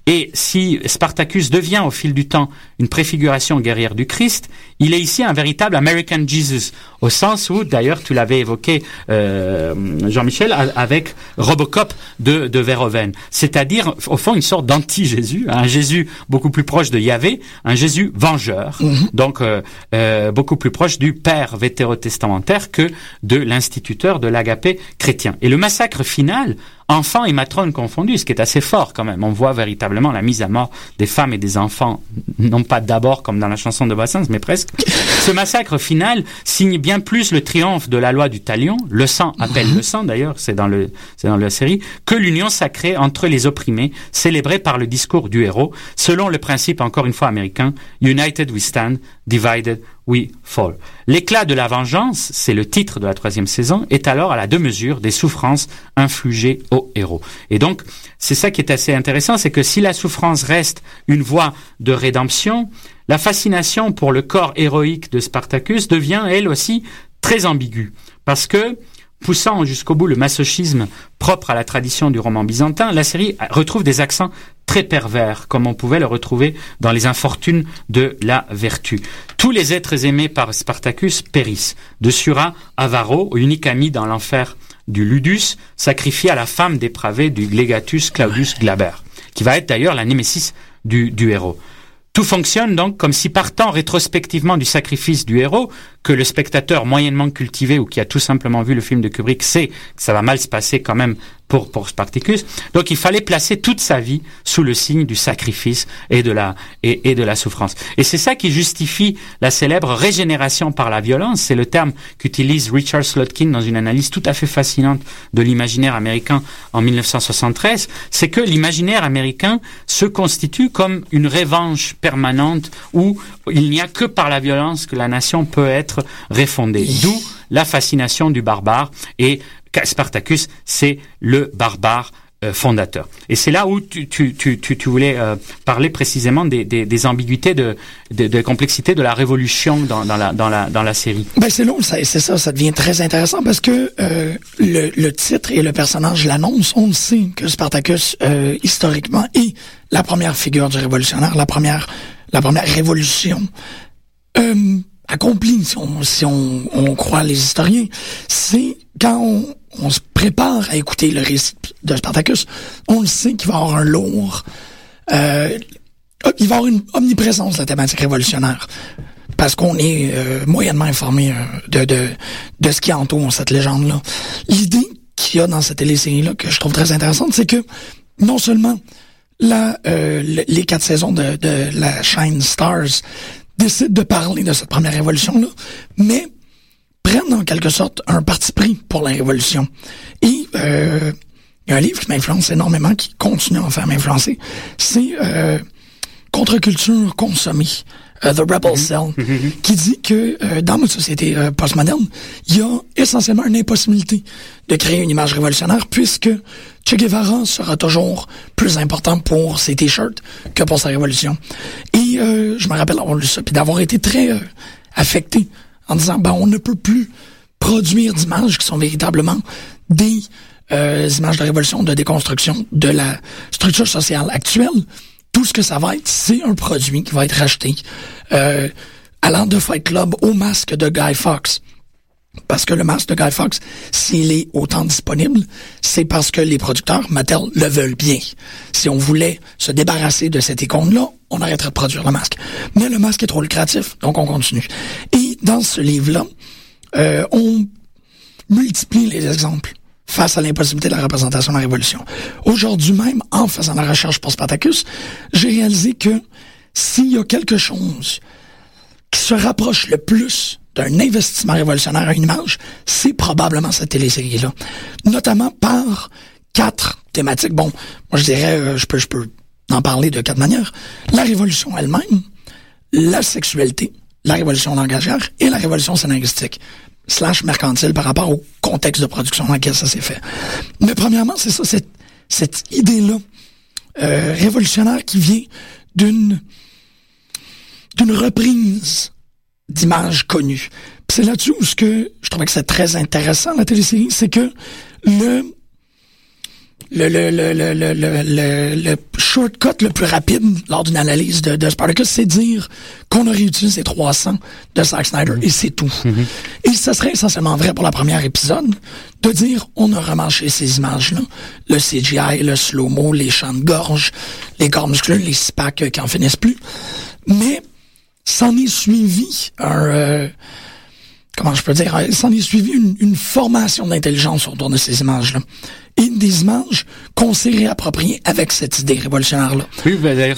Et si Spartacus devient au fil du temps une préfiguration guerrière du Christ, il est ici un véritable American Jesus, au sens où, d'ailleurs, tu l'avais évoqué, euh, Jean-Michel, avec Robocop de, de Verhoeven. C'est-à-dire, au fond, une sorte d'anti-Jésus, un Jésus beaucoup plus proche de Yahvé, un Jésus vengeur, mhm. donc euh, euh, beaucoup plus proche du Père vétérotestamentaire que de l'instituteur de l'agapé chrétien. Et le massacre final enfants et matrones confondus, ce qui est assez fort quand même. On voit véritablement la mise à mort des femmes et des enfants, non pas d'abord comme dans la chanson de Bassins, mais presque. Ce massacre final signe bien plus le triomphe de la loi du talion, le sang appelle le sang d'ailleurs, c'est dans le, c'est dans la série, que l'union sacrée entre les opprimés, célébrée par le discours du héros, selon le principe encore une fois américain, United we stand, divided we fall. L'éclat de la vengeance, c'est le titre de la troisième saison, est alors à la deux mesures des souffrances infligées aux héros. Et donc, c'est ça qui est assez intéressant, c'est que si la souffrance reste une voie de rédemption, la fascination pour le corps héroïque de Spartacus devient, elle aussi, très ambiguë. Parce que, poussant jusqu'au bout le masochisme propre à la tradition du roman byzantin, la série retrouve des accents très pervers, comme on pouvait le retrouver dans les infortunes de la vertu. Tous les êtres aimés par Spartacus périssent. De Sura à Varro, unique ami dans l'enfer du Ludus, sacrifié à la femme dépravée du Legatus Claudius Glaber, qui va être d'ailleurs la némésis du héros. Tout fonctionne donc comme si partant rétrospectivement du sacrifice du héros, que le spectateur moyennement cultivé ou qui a tout simplement vu le film de Kubrick sait que ça va mal se passer quand même pour, Spartacus. Donc il fallait placer toute sa vie sous le signe du sacrifice et de la, et, et de la souffrance. Et c'est ça qui justifie la célèbre régénération par la violence. C'est le terme qu'utilise Richard Slotkin dans une analyse tout à fait fascinante de l'imaginaire américain en 1973. C'est que l'imaginaire américain se constitue comme une revanche permanente où il n'y a que par la violence que la nation peut être refondée. D'où la fascination du barbare et Spartacus, c'est le barbare euh, fondateur. Et c'est là où tu, tu, tu, tu voulais euh, parler précisément des, des, des ambiguïtés, de, de, de complexité de la révolution dans, dans, la, dans, la, dans la série. Ben c'est long, c'est ça, ça devient très intéressant parce que euh, le, le titre et le personnage l'annoncent. On sait que Spartacus, euh, historiquement, est la première figure du révolutionnaire, la première, la première révolution. Accompli, si on, si on, croit les historiens, c'est quand on, se prépare à écouter le récit de Spartacus, on le sait qu'il va avoir un lourd... Euh, il va avoir une omniprésence de la thématique révolutionnaire. Parce qu'on est euh, moyennement informé euh, de, de, de ce qui entoure cette légende-là. L'idée qu'il y a dans cette télésérie-là, que je trouve très intéressante, c'est que non seulement la, les quatre saisons de, de la chaîne Stars décident de parler de cette première révolution-là, mais prennent en quelque sorte un parti pris pour la révolution. Et euh, il y a un livre qui m'influence énormément, qui continue à en faire m'influencer, c'est euh, Contre-culture consommée. Uh, The Rebel -hmm. Cell, mm -hmm. qui dit que euh, dans notre société euh, postmoderne, il y a essentiellement une impossibilité de créer une image révolutionnaire puisque Che Guevara sera toujours plus important pour ses t-shirts que pour sa révolution. Et euh, je me rappelle avoir lu ça, puis d'avoir été très euh, affecté en disant, ben, on ne peut plus produire d'images qui sont véritablement des euh, images de révolution, de déconstruction de la structure sociale actuelle tout ce que ça va être, c'est un produit qui va être racheté euh, allant de Fight Club au masque de Guy Fox. Parce que le masque de Guy Fox, s'il est autant disponible, c'est parce que les producteurs, Mattel, le veulent bien. Si on voulait se débarrasser de cette icône-là, on arrêterait de produire le masque. Mais le masque est trop lucratif, donc on continue. Et dans ce livre-là, euh, on multiplie les exemples face à l'impossibilité de la représentation de la Révolution. Aujourd'hui même, en faisant la recherche pour Spartacus, j'ai réalisé que s'il y a quelque chose qui se rapproche le plus d'un investissement révolutionnaire à une image, c'est probablement cette télésérie-là. Notamment par quatre thématiques. Bon, moi je dirais, euh, je peux, je peux en parler de quatre manières. La révolution elle-même, la sexualité, la révolution langagière et la révolution scénaristique slash mercantile par rapport au contexte de production dans lequel ça s'est fait. Mais premièrement, c'est ça, cette, cette idée-là euh, révolutionnaire qui vient d'une d'une reprise d'images connues. C'est là-dessus où ce que je trouvais que c'est très intéressant la télésérie, c'est que le le, le, le, le, le, le, le shortcut le plus rapide lors d'une analyse de, de Spartacus, c'est dire qu'on a réutilisé 300 de Zack Snyder et c'est tout. Mm -hmm. Et ça serait essentiellement vrai pour la première épisode de dire on a remarché ces images-là, le CGI, le slow-mo, les champs de gorge, les corps musculeux, les spacs qui en finissent plus. Mais s'en est suivi un... Euh, comment je peux dire, il s'en est suivi une, une formation d'intelligence autour de ces images-là. Et des images qu'on s'est réappropriées avec cette idée révolutionnaire-là. Oui, d'ailleurs,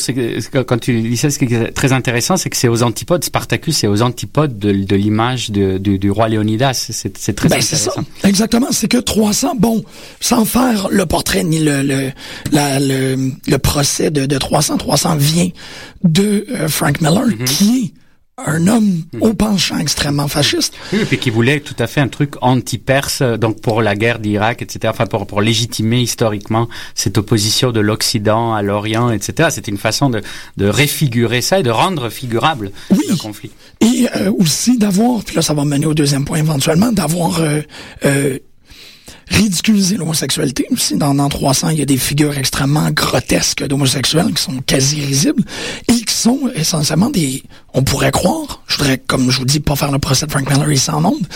quand tu dis ça, ce qui est très intéressant, c'est que c'est aux antipodes, Spartacus, c'est aux antipodes de, de l'image du, roi Léonidas. C'est très Ben, c'est ça. intéressant. Exactement. C'est que 300, bon, sans faire le portrait ni le, le, la- le, le procès de, de 300, 300 vient de euh, Frank Miller, Mm-hmm. qui est un homme au penchant extrêmement fasciste. Oui, et puis qui voulait tout à fait un truc anti-perse, donc pour la guerre d'Irak, etc. Enfin, pour, pour légitimer historiquement cette opposition de l'Occident à l'Orient, etc. C'était une façon de, de réfigurer ça et de rendre figurable Oui. le conflit. Et euh, aussi d'avoir, puis là ça va mener au deuxième point éventuellement, d'avoir euh, euh, ridiculisé l'homosexualité. Aussi, dans, dans 300, il y a des figures extrêmement grotesques d'homosexuels qui sont quasi risibles et qui sont essentiellement des... On pourrait croire, je voudrais, comme je vous dis, pas faire le procès de Frank Miller ici en ondes,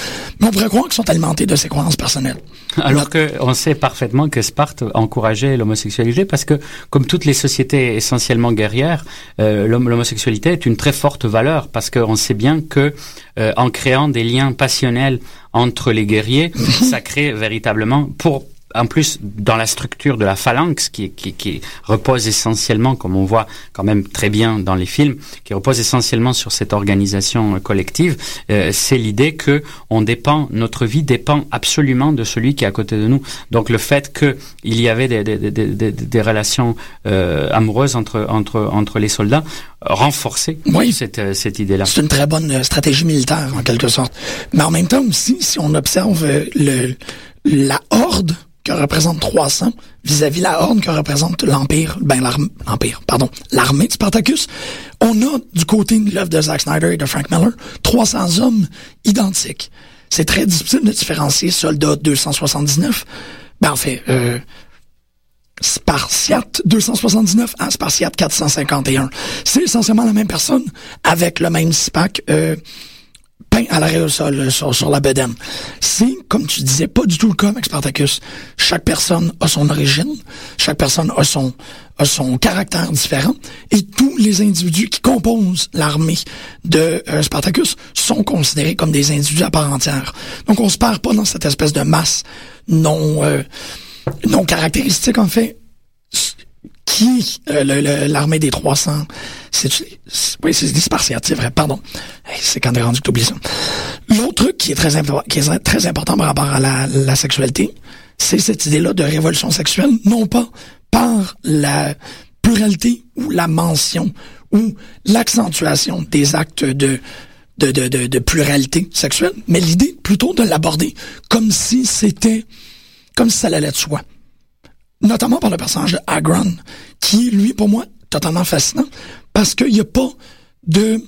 mais on pourrait croire qu'ils sont alimentés de ses croyances personnelles. Alors que on sait parfaitement que Sparte encourageait l'homosexualité parce que, comme toutes les sociétés essentiellement guerrières, euh, l'hom- l'homosexualité est une très forte valeur parce qu'on sait bien que euh, en créant des liens passionnels entre les guerriers, ça crée véritablement pour en plus, dans la structure de la phalanx, qui, qui, qui repose essentiellement, comme on voit quand même très bien dans les films, qui repose essentiellement sur cette organisation euh, collective, euh, c'est l'idée que on dépend, notre vie dépend absolument de celui qui est à côté de nous. Donc le fait que il y avait des, des, des, des, des relations euh, amoureuses entre, entre, entre les soldats renforçait Oui. cette, euh, cette idée-là. C'est une très bonne euh, stratégie militaire, en quelque sorte. Mais en même temps aussi, si on observe le, la horde que représente 300 vis-à-vis la horde que représente l'Empire, ben l'armée, l'Empire, pardon, l'armée de Spartacus, on a du côté de l'œuvre de Zack Snyder et de Frank Miller 300 hommes identiques. C'est très difficile de différencier soldat 279, ben en fait, euh, Spartiate 279 à Spartiate 451. C'est essentiellement la même personne avec le même SPAC euh, peint à l'arrêt au sol euh, sur, sur la bedaine. C'est, comme tu disais, pas du tout le cas avec Spartacus. Chaque personne a son origine, chaque personne a son, a son caractère différent, et tous les individus qui composent l'armée de euh, Spartacus sont considérés comme des individus à part entière. Donc on se perd pas dans cette espèce de masse non... euh, non caractéristique en fait qui euh, l'armée des 300 c'est oui c'est des vrai pardon. C'est quand t'es rendu que t'oublies ça. L'autre truc qui est très important qui est très important par rapport à la, la sexualité c'est cette idée là de révolution sexuelle non pas par la pluralité ou la mention ou l'accentuation des actes de de, de, de, de pluralité sexuelle, mais l'idée plutôt de l'aborder comme si c'était comme si ça allait de soi. Notamment par le personnage de Agron, qui est, lui, pour moi, totalement fascinant, parce qu'il n'y a pas de...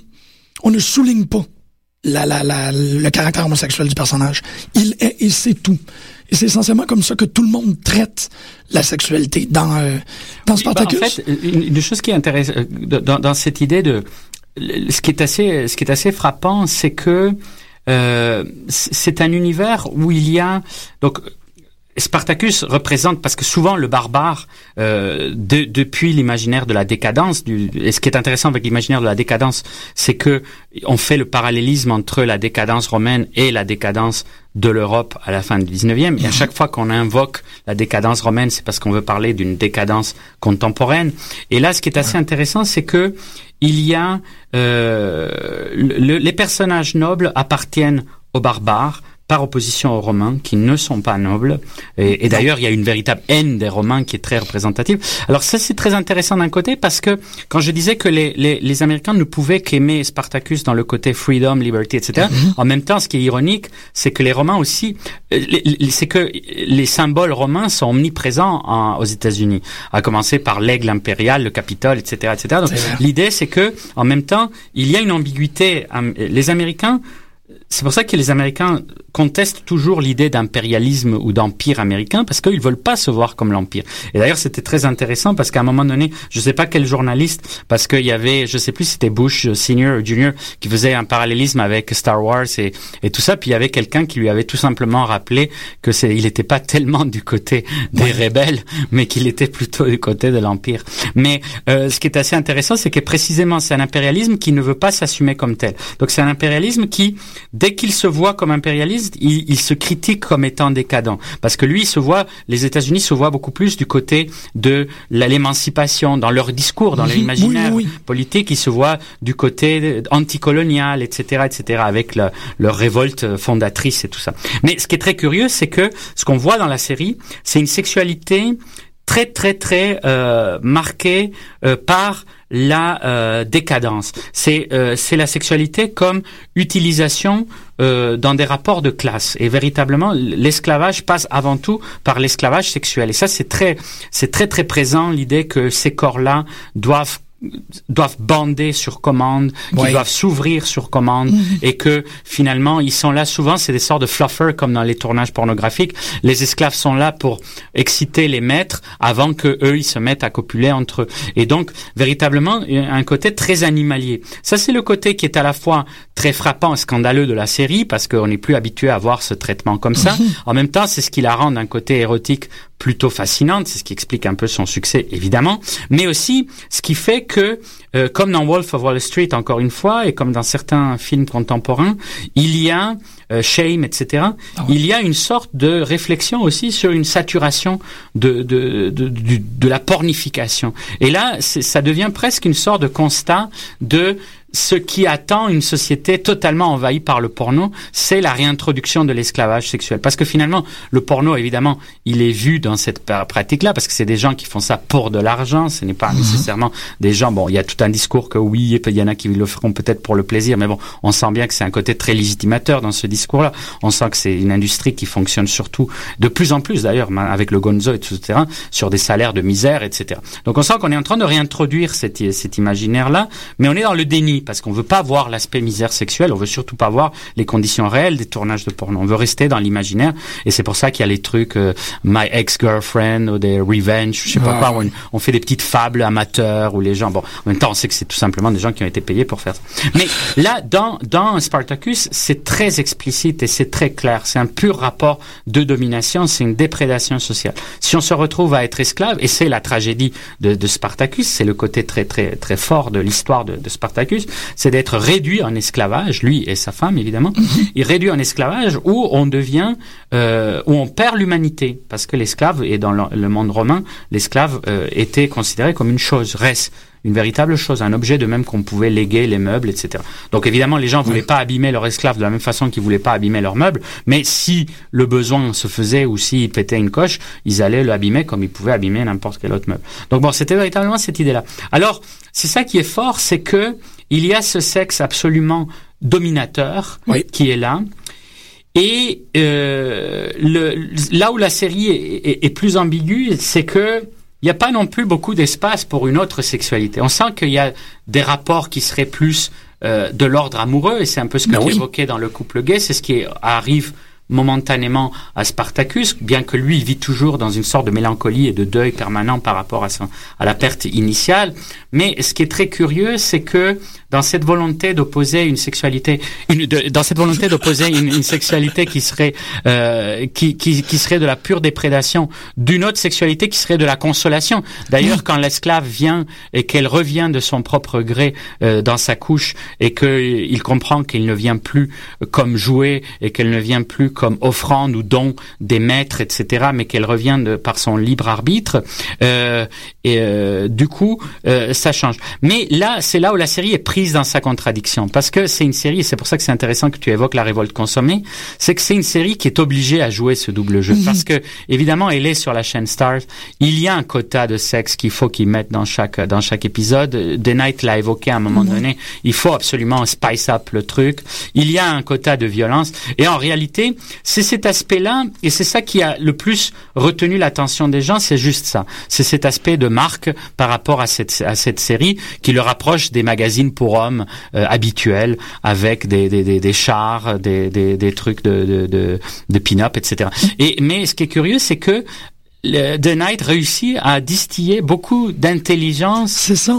On ne souligne pas la, la, la, le caractère homosexuel du personnage. Il est et c'est tout. Et c'est essentiellement comme ça que tout le monde traite la sexualité dans, euh, dans bah, Spartacus. en fait, une, une chose qui est intéressante euh, dans, dans cette idée de ce qui est assez ce qui est assez frappant, c'est que euh, c'est un univers où il y a donc Spartacus représente parce que souvent le barbare euh, de- depuis l'imaginaire de la décadence du, et ce qui est intéressant avec l'imaginaire de la décadence c'est que on fait le parallélisme entre la décadence romaine et la décadence de l'Europe à la fin du 19e et à chaque fois qu'on invoque la décadence romaine c'est parce qu'on veut parler d'une décadence contemporaine. Et là ce qui est assez intéressant c'est que il y a euh, le- les personnages nobles appartiennent aux barbares par opposition aux Romains qui ne sont pas nobles. Et, et d'ailleurs, il y a une véritable haine des Romains qui est très représentative. Alors ça, c'est très intéressant d'un côté parce que quand je disais que les, les, les Américains ne pouvaient qu'aimer Spartacus dans le côté freedom, liberty, etc., en même temps, ce qui est ironique, c'est que les Romains aussi, euh, c'est que les symboles romains sont omniprésents en- aux États-Unis, à commencer par l'aigle impérial, le Capitole, etc., etc. Donc, l'idée, c'est que en même temps, il y a une ambiguïté. Am- Les Américains c'est pour ça que les Américains contestent toujours l'idée d'impérialisme ou d'empire américain parce qu'ils veulent pas se voir comme l'empire. Et d'ailleurs, c'était très intéressant parce qu'à un moment donné, je sais pas quel journaliste, parce qu'il y avait, je sais plus si c'était Bush senior ou junior, qui faisait un parallélisme avec Star Wars et, et tout ça, puis il y avait quelqu'un qui lui avait tout simplement rappelé que c'est, il n'était pas tellement du côté des rebelles, mais qu'il était plutôt du côté de l'empire. Mais euh, ce qui est assez intéressant, c'est que précisément c'est un impérialisme qui ne veut pas s'assumer comme tel. Donc c'est un impérialisme qui, dès qu'il se voit comme il, il, se critique comme étant décadent, parce que lui il se voit, les États-Unis se voient beaucoup plus du côté de l'émancipation dans leur discours, dans l'imaginaire oui, oui. politique, ils se voient du côté anticolonial, etc., etc., avec le, leur révolte fondatrice et tout ça. Mais ce qui est très curieux, c'est que ce qu'on voit dans la série, c'est une sexualité très très très euh, euh, par la euh, décadence. C'est euh, c'est la sexualité comme utilisation dans des rapports de classe. Et véritablement, l'esclavage passe avant tout par l'esclavage sexuel. Et ça, c'est très c'est très très présent l'idée que ces corps-là doivent doivent bander sur commande, qui doivent s'ouvrir sur commande et que finalement ils sont là souvent c'est des sortes de fluffers comme dans les tournages pornographiques. Les esclaves sont là pour exciter les maîtres avant que eux ils se mettent à copuler entre eux. Et donc véritablement un côté très animalier. Ça c'est le côté qui est à la fois très frappant et scandaleux de la série parce qu'on n'est plus habitué à voir ce traitement comme ça. En même temps c'est ce qui la rend d'un côté érotique plutôt fascinante, c'est ce qui explique un peu son succès évidemment, mais aussi ce qui fait que, euh, comme dans Wolf of Wall Street encore une fois, et comme dans certains films contemporains, il y a euh, Shame, etc. Ah. Il y a une sorte de réflexion aussi sur une saturation de de de, de la pornification. Et là, ça devient presque une sorte de constat de ce qui attend une société totalement envahie par le porno, c'est la réintroduction de l'esclavage sexuel. Parce que finalement, le porno, évidemment, il est vu dans cette pra- pratique-là, parce que c'est des gens qui font ça pour de l'argent, ce n'est pas nécessairement des gens, bon, il y a tout un discours que oui, il y en a qui le feront peut-être pour le plaisir, mais bon, on sent bien que c'est un côté très légitimateur dans ce discours-là. On sent que c'est une industrie qui fonctionne surtout, de plus en plus d'ailleurs, avec le gonzo, etc., sur des salaires de misère, etc. Donc on sent qu'on est en train de réintroduire cet, cet imaginaire-là, mais on est dans le déni, parce qu'on veut pas voir l'aspect misère sexuelle, on veut surtout pas voir les conditions réelles des tournages de porno. On veut rester dans l'imaginaire, et c'est pour ça qu'il y a les trucs euh, My Ex-Girlfriend ou des Revenge, je sais pas Ah, quoi, où on, on fait des petites fables amateurs, où les gens, bon, en même temps, on sait que c'est tout simplement des gens qui ont été payés pour faire ça. Mais là, dans, dans Spartacus, c'est très explicite et c'est très clair. C'est un pur rapport de domination, c'est une déprédation sociale. Si on se retrouve à être esclave, et c'est la tragédie de, de Spartacus, c'est le côté très très très fort de l'histoire de, de Spartacus, c'est d'être réduit en esclavage, lui et sa femme évidemment, il réduit en esclavage où on devient, euh, où on perd l'humanité, parce que l'esclave, et dans le, le monde romain, l'esclave euh, était considéré comme une chose, res, une véritable chose, un objet de même qu'on pouvait léguer les meubles, etc. Donc évidemment, les gens voulaient pas abîmer leur esclave de la même façon qu'ils voulaient pas abîmer leurs meubles, mais si le besoin se faisait ou s'ils pétaient une coche, ils allaient le abîmer comme ils pouvaient abîmer n'importe quel autre meuble. Donc bon, c'était véritablement cette idée-là. Alors, c'est ça qui est fort, c'est que il y a ce sexe absolument dominateur Oui. qui est là. Et euh, le, là où la série est, est- est plus ambiguë, c'est que il n'y a pas non plus beaucoup d'espace pour une autre sexualité. On sent qu'il y a des rapports qui seraient plus euh, de l'ordre amoureux, et c'est un peu ce que Ben tu oui. évoquais dans le couple gay, c'est ce qui arrive momentanément à Spartacus, bien que lui vit toujours dans une sorte de mélancolie et de deuil permanent par rapport à, son, à la perte initiale. Mais ce qui est très curieux, c'est que dans cette volonté d'opposer une sexualité, une, de- dans cette volonté d'opposer une, une sexualité qui serait euh, qui, qui, qui serait de la pure déprédation, d'une autre sexualité qui serait de la consolation. D'ailleurs, quand l'esclave vient et qu'elle revient de son propre gré euh, dans sa couche et qu'il comprend qu'il ne vient plus comme jouet et qu'elle ne vient plus offrande ou don des maîtres, etc., mais qu'elle revient de, par son libre arbitre, euh, et euh, du coup, euh, ça change. Mais là, c'est là où la série est prise dans sa contradiction, parce que c'est une série, et c'est pour ça que c'est intéressant que tu évoques la révolte consommée, c'est que c'est une série qui est obligée à jouer ce double jeu, parce que évidemment, elle est sur la chaîne Stars. Il y a un quota de sexe qu'il faut qu'ils mettent dans chaque dans chaque épisode. The Night l'a évoqué à un moment donné. Il faut absolument spice up le truc. Il y a un quota de violence, et en réalité, c'est cet aspect-là, et c'est ça qui a le plus retenu l'attention des gens, c'est juste ça. C'est cet aspect de marque par rapport à cette, à cette série qui le rapproche des magazines pour hommes euh, habituels avec des, des, des, des chars, des, des, des trucs de, de, de, de pin-up, etc. Et, mais ce qui est curieux, c'est que le, The Night réussit à distiller beaucoup d'intelligence C'est ça.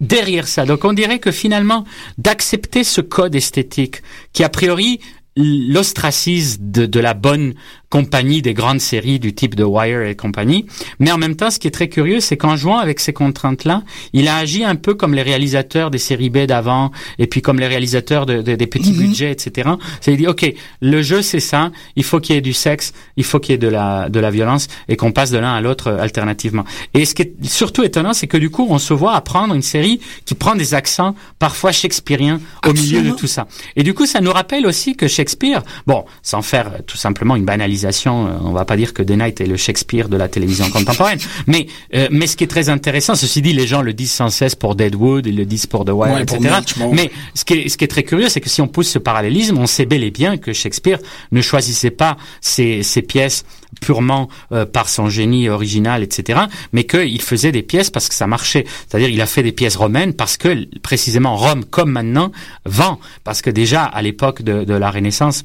derrière ça. Donc on dirait que finalement, d'accepter ce code esthétique qui a priori l'ostracise de, de la bonne compagnie des grandes séries du type de Wire et compagnie. Mais en même temps, ce qui est très curieux, c'est qu'en jouant avec ces contraintes-là, il a agi un peu comme les réalisateurs des séries B d'avant et puis comme les réalisateurs de, de- des petits budgets, etc. C'est dit, OK, le jeu, c'est ça. Il faut qu'il y ait du sexe, il faut qu'il y ait de la, de la violence et qu'on passe de l'un à l'autre euh, alternativement. Et ce qui est surtout étonnant, c'est que du coup, on se voit apprendre une série qui prend des accents parfois shakespeariens au milieu de tout ça. Et du coup, ça nous rappelle aussi que Shakespeare, bon, sans faire euh, tout simplement une banalisation, euh, on va pas dire que The Night est le Shakespeare de la télévision contemporaine, mais euh, mais ce qui est très intéressant, ceci dit, les gens le disent sans cesse pour Deadwood, ils le disent pour The Wire, Ouais, etc. Mais ce qui, est, ce qui est très curieux, c'est que si on pousse ce parallélisme, on sait bel et bien que Shakespeare ne choisissait pas ses, ses pièces purement euh, par son génie original, etc., mais qu'il faisait des pièces parce que ça marchait. C'est-à-dire, il a fait des pièces romaines parce que précisément Rome, comme maintenant, vend. Parce que déjà à l'époque de, de la Renaissance,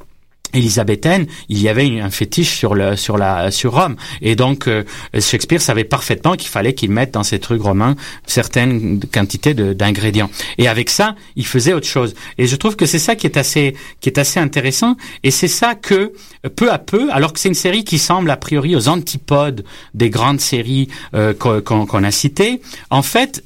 élisabéthaine, il y avait un fétiche sur le sur la sur Rome. Et donc euh, Shakespeare savait parfaitement qu'il fallait qu'il mette dans ses trucs romains certaines quantités d'ingrédients. Et avec ça il faisait autre chose. Et je trouve que c'est ça qui est assez qui est assez intéressant. Et c'est ça que peu à peu alors que c'est une série qui semble a priori aux antipodes des grandes séries euh, qu'on a citées en fait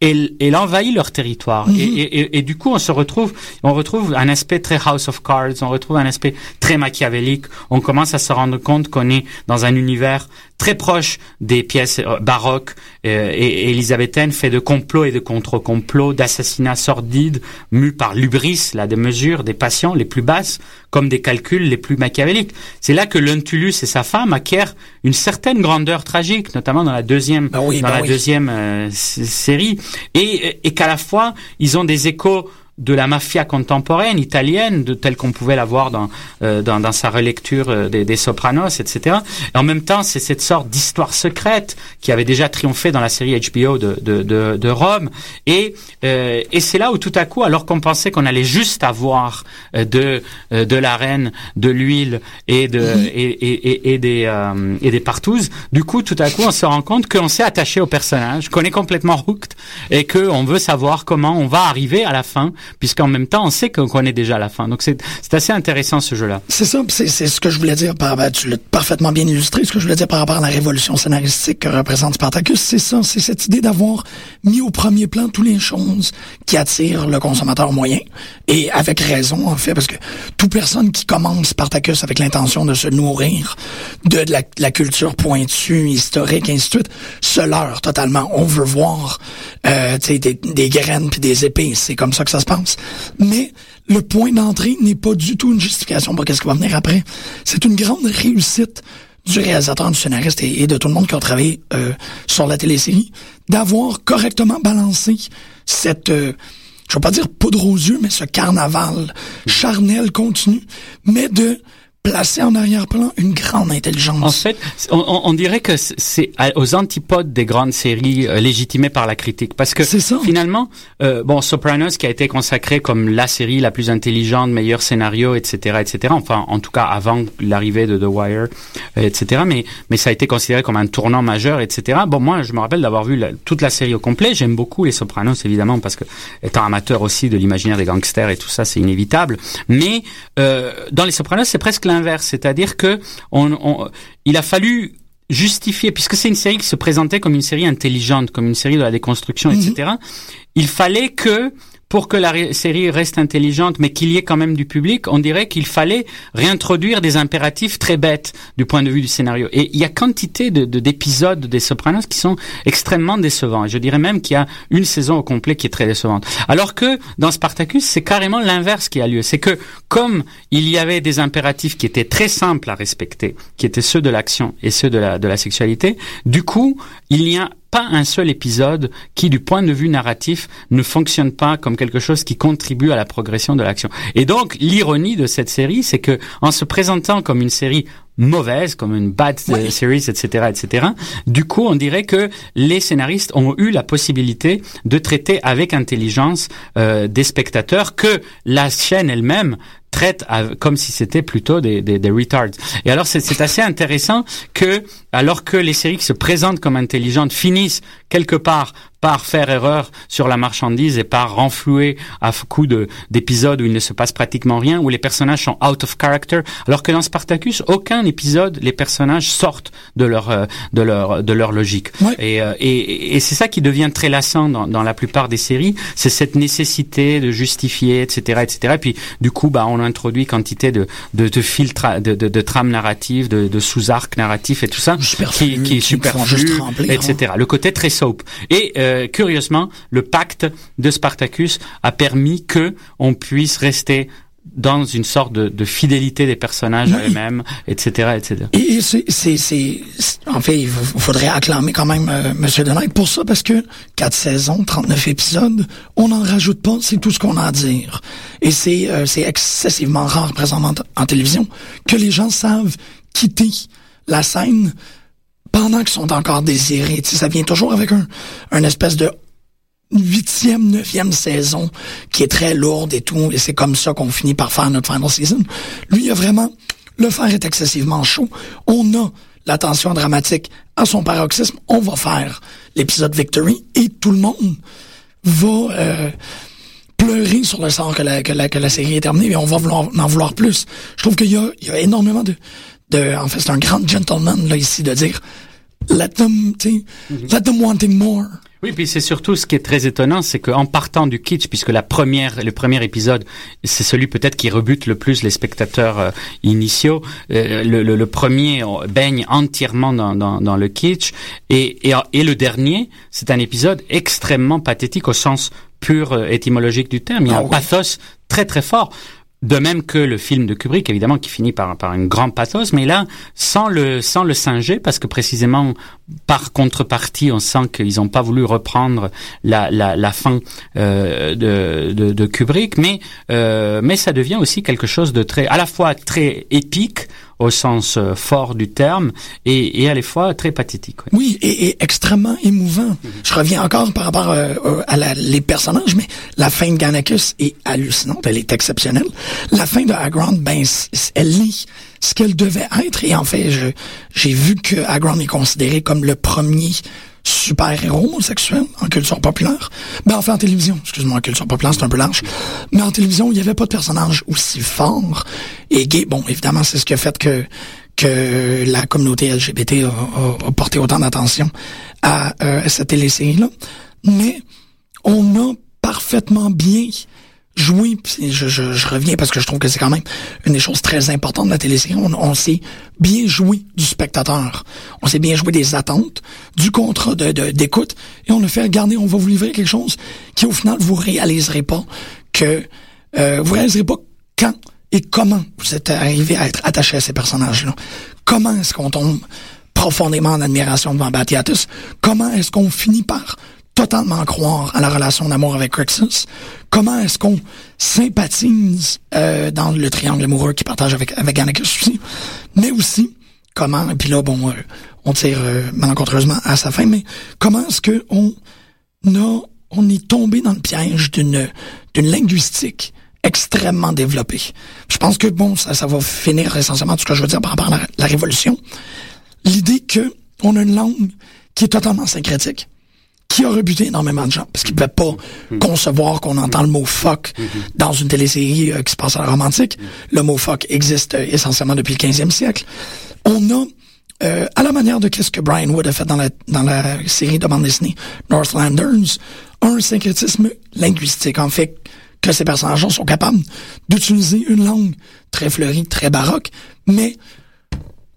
elle, elle envahit leur territoire. Et, et, et- et du coup on se retrouve on retrouve un aspect très House of Cards on retrouve un aspect très machiavélique. On commence à se rendre compte qu'on est dans un univers très proche des pièces euh, baroques euh, et, élisabéthaines fait de complots et de contre-complots d'assassinats sordides mus par l'ubris là des mesures des passions les plus basses comme des calculs les plus machiavéliques c'est là que Lentulus et sa femme acquièrent une certaine grandeur tragique notamment dans la deuxième oui, dans ben la oui. deuxième euh, série et, et qu'à la fois ils ont des échos de la mafia contemporaine italienne, de telle qu'on pouvait la voir dans, euh, dans, dans sa relecture euh, des, des Sopranos, etc. Et en même temps, c'est cette sorte d'histoire secrète qui avait déjà triomphé dans la série HBO de, de, de, de Rome. Et, euh, et c'est là où tout à coup, alors qu'on pensait qu'on allait juste avoir euh, de, euh, de la reine, de l'huile et, de, et, et, et, et des, euh, et des partouzes, du coup, tout à coup, on se rend compte qu'on s'est attaché au personnage, qu'on est complètement hooked et qu'on veut savoir comment on va arriver à la fin, puisqu'en même temps, on sait qu'on connaît déjà la fin. Donc, c'est assez intéressant ce jeu-là. C'est ça, c'est ce que je voulais dire par ben, tu l'as parfaitement bien illustré, ce que je voulais dire par rapport à la révolution scénaristique que représente Spartacus, c'est ça, c'est cette idée d'avoir mis au premier plan toutes les choses qui attirent le consommateur moyen et avec raison en fait parce que toute personne qui commence Spartacus avec l'intention de se nourrir de, la, culture pointue, historique, ainsi de suite, se leurre totalement. On veut voir euh, des, des graines puis des épées, c'est comme ça que ça se passe. Mais le point d'entrée n'est pas du tout une justification pour qu'est-ce qui va venir après. C'est une grande réussite du réalisateur, du scénariste et, de tout le monde qui a travaillé euh, sur la télésérie, d'avoir correctement balancé cette, euh, je vais pas dire poudre aux yeux, mais ce carnaval charnel continu, mais de placer en arrière-plan une grande intelligence. En fait, on, dirait que c'est- aux antipodes des grandes séries euh, légitimées par la critique, parce que ça. finalement, euh, bon, Sopranos qui a été consacrée comme la série la plus intelligente, meilleur scénario, etc., etc. Enfin, en tout cas avant l'arrivée de The Wire, etc. Mais mais ça a été considéré comme un tournant majeur, etc. Bon, moi, je me rappelle d'avoir vu la- toute la série au complet. J'aime beaucoup les Sopranos, évidemment, parce que étant amateur aussi de l'imaginaire des gangsters et tout ça, c'est inévitable. Mais euh, dans les Sopranos, c'est presque l'inverse, c'est-à-dire que on, on- il a fallu justifier, puisque c'est une série qui se présentait comme une série intelligente, comme une série de la déconstruction, etc. Il fallait que pour que la série reste intelligente, mais qu'il y ait quand même du public, on dirait qu'il fallait réintroduire des impératifs très bêtes du point de vue du scénario. Et il y a quantité de de- d'épisodes des Sopranos qui sont extrêmement décevants. Et je dirais même qu'il y a une saison au complet qui est très décevante. Alors que dans Spartacus, c'est carrément l'inverse qui a lieu. C'est que comme il y avait des impératifs qui étaient très simples à respecter, qui étaient ceux de l'action et ceux de la sexualité, du coup, il y a pas un seul épisode qui, du point de vue narratif, ne fonctionne pas comme quelque chose qui contribue à la progression de l'action. Et donc, l'ironie de cette série, c'est que, en se présentant comme une série mauvaise, comme une bad euh, series, etc., etc. Du coup, on dirait que les scénaristes ont eu la possibilité de traiter avec intelligence euh, des spectateurs que la chaîne elle-même traite comme si c'était plutôt des, des, des, retards. Et alors c'est assez intéressant que, alors que les séries qui se présentent comme intelligentes finissent quelque part par faire erreur sur la marchandise et par renflouer à coup de d'épisodes où il ne se passe pratiquement rien, où les personnages sont out of character, alors que dans Spartacus, aucun épisode, les personnages sortent de leur euh, de leur de leur logique. Et, euh, et, et c'est ça qui devient très lassant dans, dans la plupart des séries, c'est cette nécessité de justifier, etc., etc. Et puis du coup, bah on introduit quantité de de, de filtres, de, de, de trames narratives, de, de sous-arcs narratifs et tout ça, qui, qui est superflu, etc. Le côté très soap. Et euh, curieusement, le pacte de Spartacus a permis que on puisse rester dans une sorte de, de fidélité des personnages oui. eux-mêmes, etc., etc. Et c'est, en fait, il faudrait acclamer quand même euh, Monsieur Denight pour ça, parce que quatre saisons, 39 épisodes, on n'en rajoute pas, c'est tout ce qu'on a à dire. Et c'est, euh, c'est excessivement rare présentement en télévision que les gens savent quitter la scène pendant qu'ils sont encore désirés. Ça vient toujours avec un, un espèce de huitième, neuvième saison qui est très lourde et tout, et c'est comme ça qu'on finit par faire notre final season. Lui, il a vraiment, le fer est excessivement chaud. On a la tension dramatique à son paroxysme. On va faire l'épisode Victory et tout le monde va euh, pleurer sur le sort que la, série est terminée, mais on va vouloir, en vouloir plus. Je trouve qu'il y a, il y a énormément de, de, en fait, c'est un grand gentleman, là, ici, de dire, let them, tu sais, let them wanting more. Oui, puis c'est surtout ce qui est très étonnant, c'est qu'en partant du kitsch, puisque la première, le premier épisode, c'est celui peut-être qui rebute le plus les spectateurs euh, initiaux. Euh, le, le, le, premier baigne entièrement dans, dans, dans le kitsch, et, et, et le dernier, c'est un épisode extrêmement pathétique au sens pur euh, étymologique du terme. Il y a ah, un oui. pathos très très fort. De même que le film de Kubrick, évidemment, qui finit par, par une grande pathos, mais là, sans le, sans le singer, parce que précisément, par contrepartie, on sent qu'ils n'ont pas voulu reprendre la, fin euh, de, Kubrick, mais, euh, mais ça devient aussi quelque chose de très, à la fois très épique, au sens euh, fort du terme et, et à la fois très pathétique. Oui, oui et, et, extrêmement émouvant. Mm -hmm. Je reviens encore par rapport euh, à la, les personnages, mais la fin de Ganacus est hallucinante, elle est exceptionnelle. La fin de Agron, ben, elle lit ce qu'elle devait être et en fait, j'ai vu que Agron est considéré comme le premier super-héros homosexuel en culture populaire. Ben, enfin, en télévision, excuse-moi, en culture populaire, c'est un peu large. Mais en télévision, il n'y avait pas de personnage aussi fort et gay. Bon, évidemment, c'est ce qui a fait que que la communauté LGBT a, a, a porté autant d'attention à, euh, cette télésérie-là. Mais on a parfaitement bien joué, je, je, je, reviens parce que je trouve que c'est quand même une des choses très importantes de la télésérie, on, on s'est bien joué du spectateur. On s'est bien joué des attentes, du contrat d'écoute, de, et on a fait, regardez, on va vous livrer quelque chose qui au final vous réaliserez pas que, euh, vous réaliserez pas quand et comment vous êtes arrivé à être attaché à ces personnages-là. Comment est-ce qu'on tombe profondément en admiration devant Batiatus? Comment est-ce qu'on finit par totalement croire à la relation d'amour avec Crixus? Comment est-ce qu'on sympathise euh, dans le triangle amoureux qu'il partage avec, avec Anarchus? Mais aussi, comment, et puis là, bon, euh, on tire euh, malencontreusement à sa fin, mais comment est-ce qu'on a, on est tombé dans le piège d'une d'une linguistique extrêmement développée? Je pense que, bon, ça, ça va finir essentiellement tout ce que je veux dire par rapport à la, la Révolution. L'idée que on a une langue qui est totalement syncrétique, qui a rebuté énormément de gens, parce qu'ils ne pouvaient pas mmh. concevoir qu'on entend le mot fuck mmh. dans une télésérie euh, qui se passe à la romantique. Mmh. Le mot fuck existe euh, essentiellement depuis le 15e siècle. On a, euh, à la manière de qu'est-ce que Brian Wood a fait dans la, dans la série de bande dessinée Northlanders, un syncrétisme linguistique. En fait, que ces personnages sont capables d'utiliser une langue très fleurie, très baroque, mais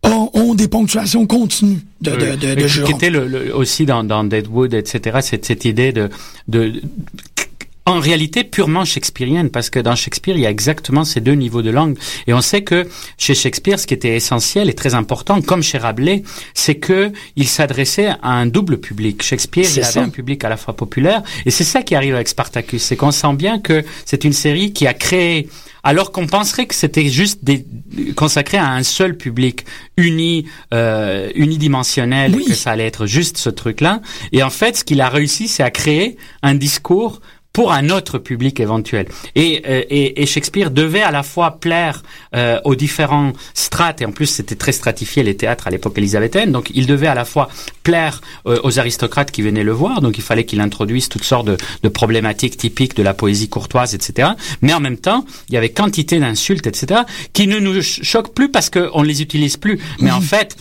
ont, ont des ponctuations continues de, de, de, de Qui était le, le, aussi dans, dans Deadwood, etc., cette, cette idée de, de en réalité purement shakespearienne, parce que dans Shakespeare, il y a exactement ces deux niveaux de langue. Et on sait que chez Shakespeare, ce qui était essentiel et très important, comme chez Rabelais, c'est que il s'adressait à un double public. Shakespeare, il avait un public à la fois populaire, et c'est ça qui arrive avec Spartacus, c'est qu'on sent bien que c'est une série qui a créé alors qu'on penserait que c'était juste des, consacré à un seul public uni, euh, unidimensionnel, que ça allait être juste ce truc-là. Et en fait, ce qu'il a réussi, c'est à créer un discours pour un autre public éventuel. Et, euh, et, et Shakespeare devait à la fois plaire euh, aux différents strates, et en plus c'était très stratifié les théâtres à l'époque élisabéthaine, donc il devait à la fois plaire euh, aux aristocrates qui venaient le voir, donc il fallait qu'il introduise toutes sortes de, de, problématiques typiques de la poésie courtoise, etc. Mais en même temps, il y avait quantité d'insultes, etc., qui ne nous choquent plus parce qu'on ne les utilise plus. Mais en fait,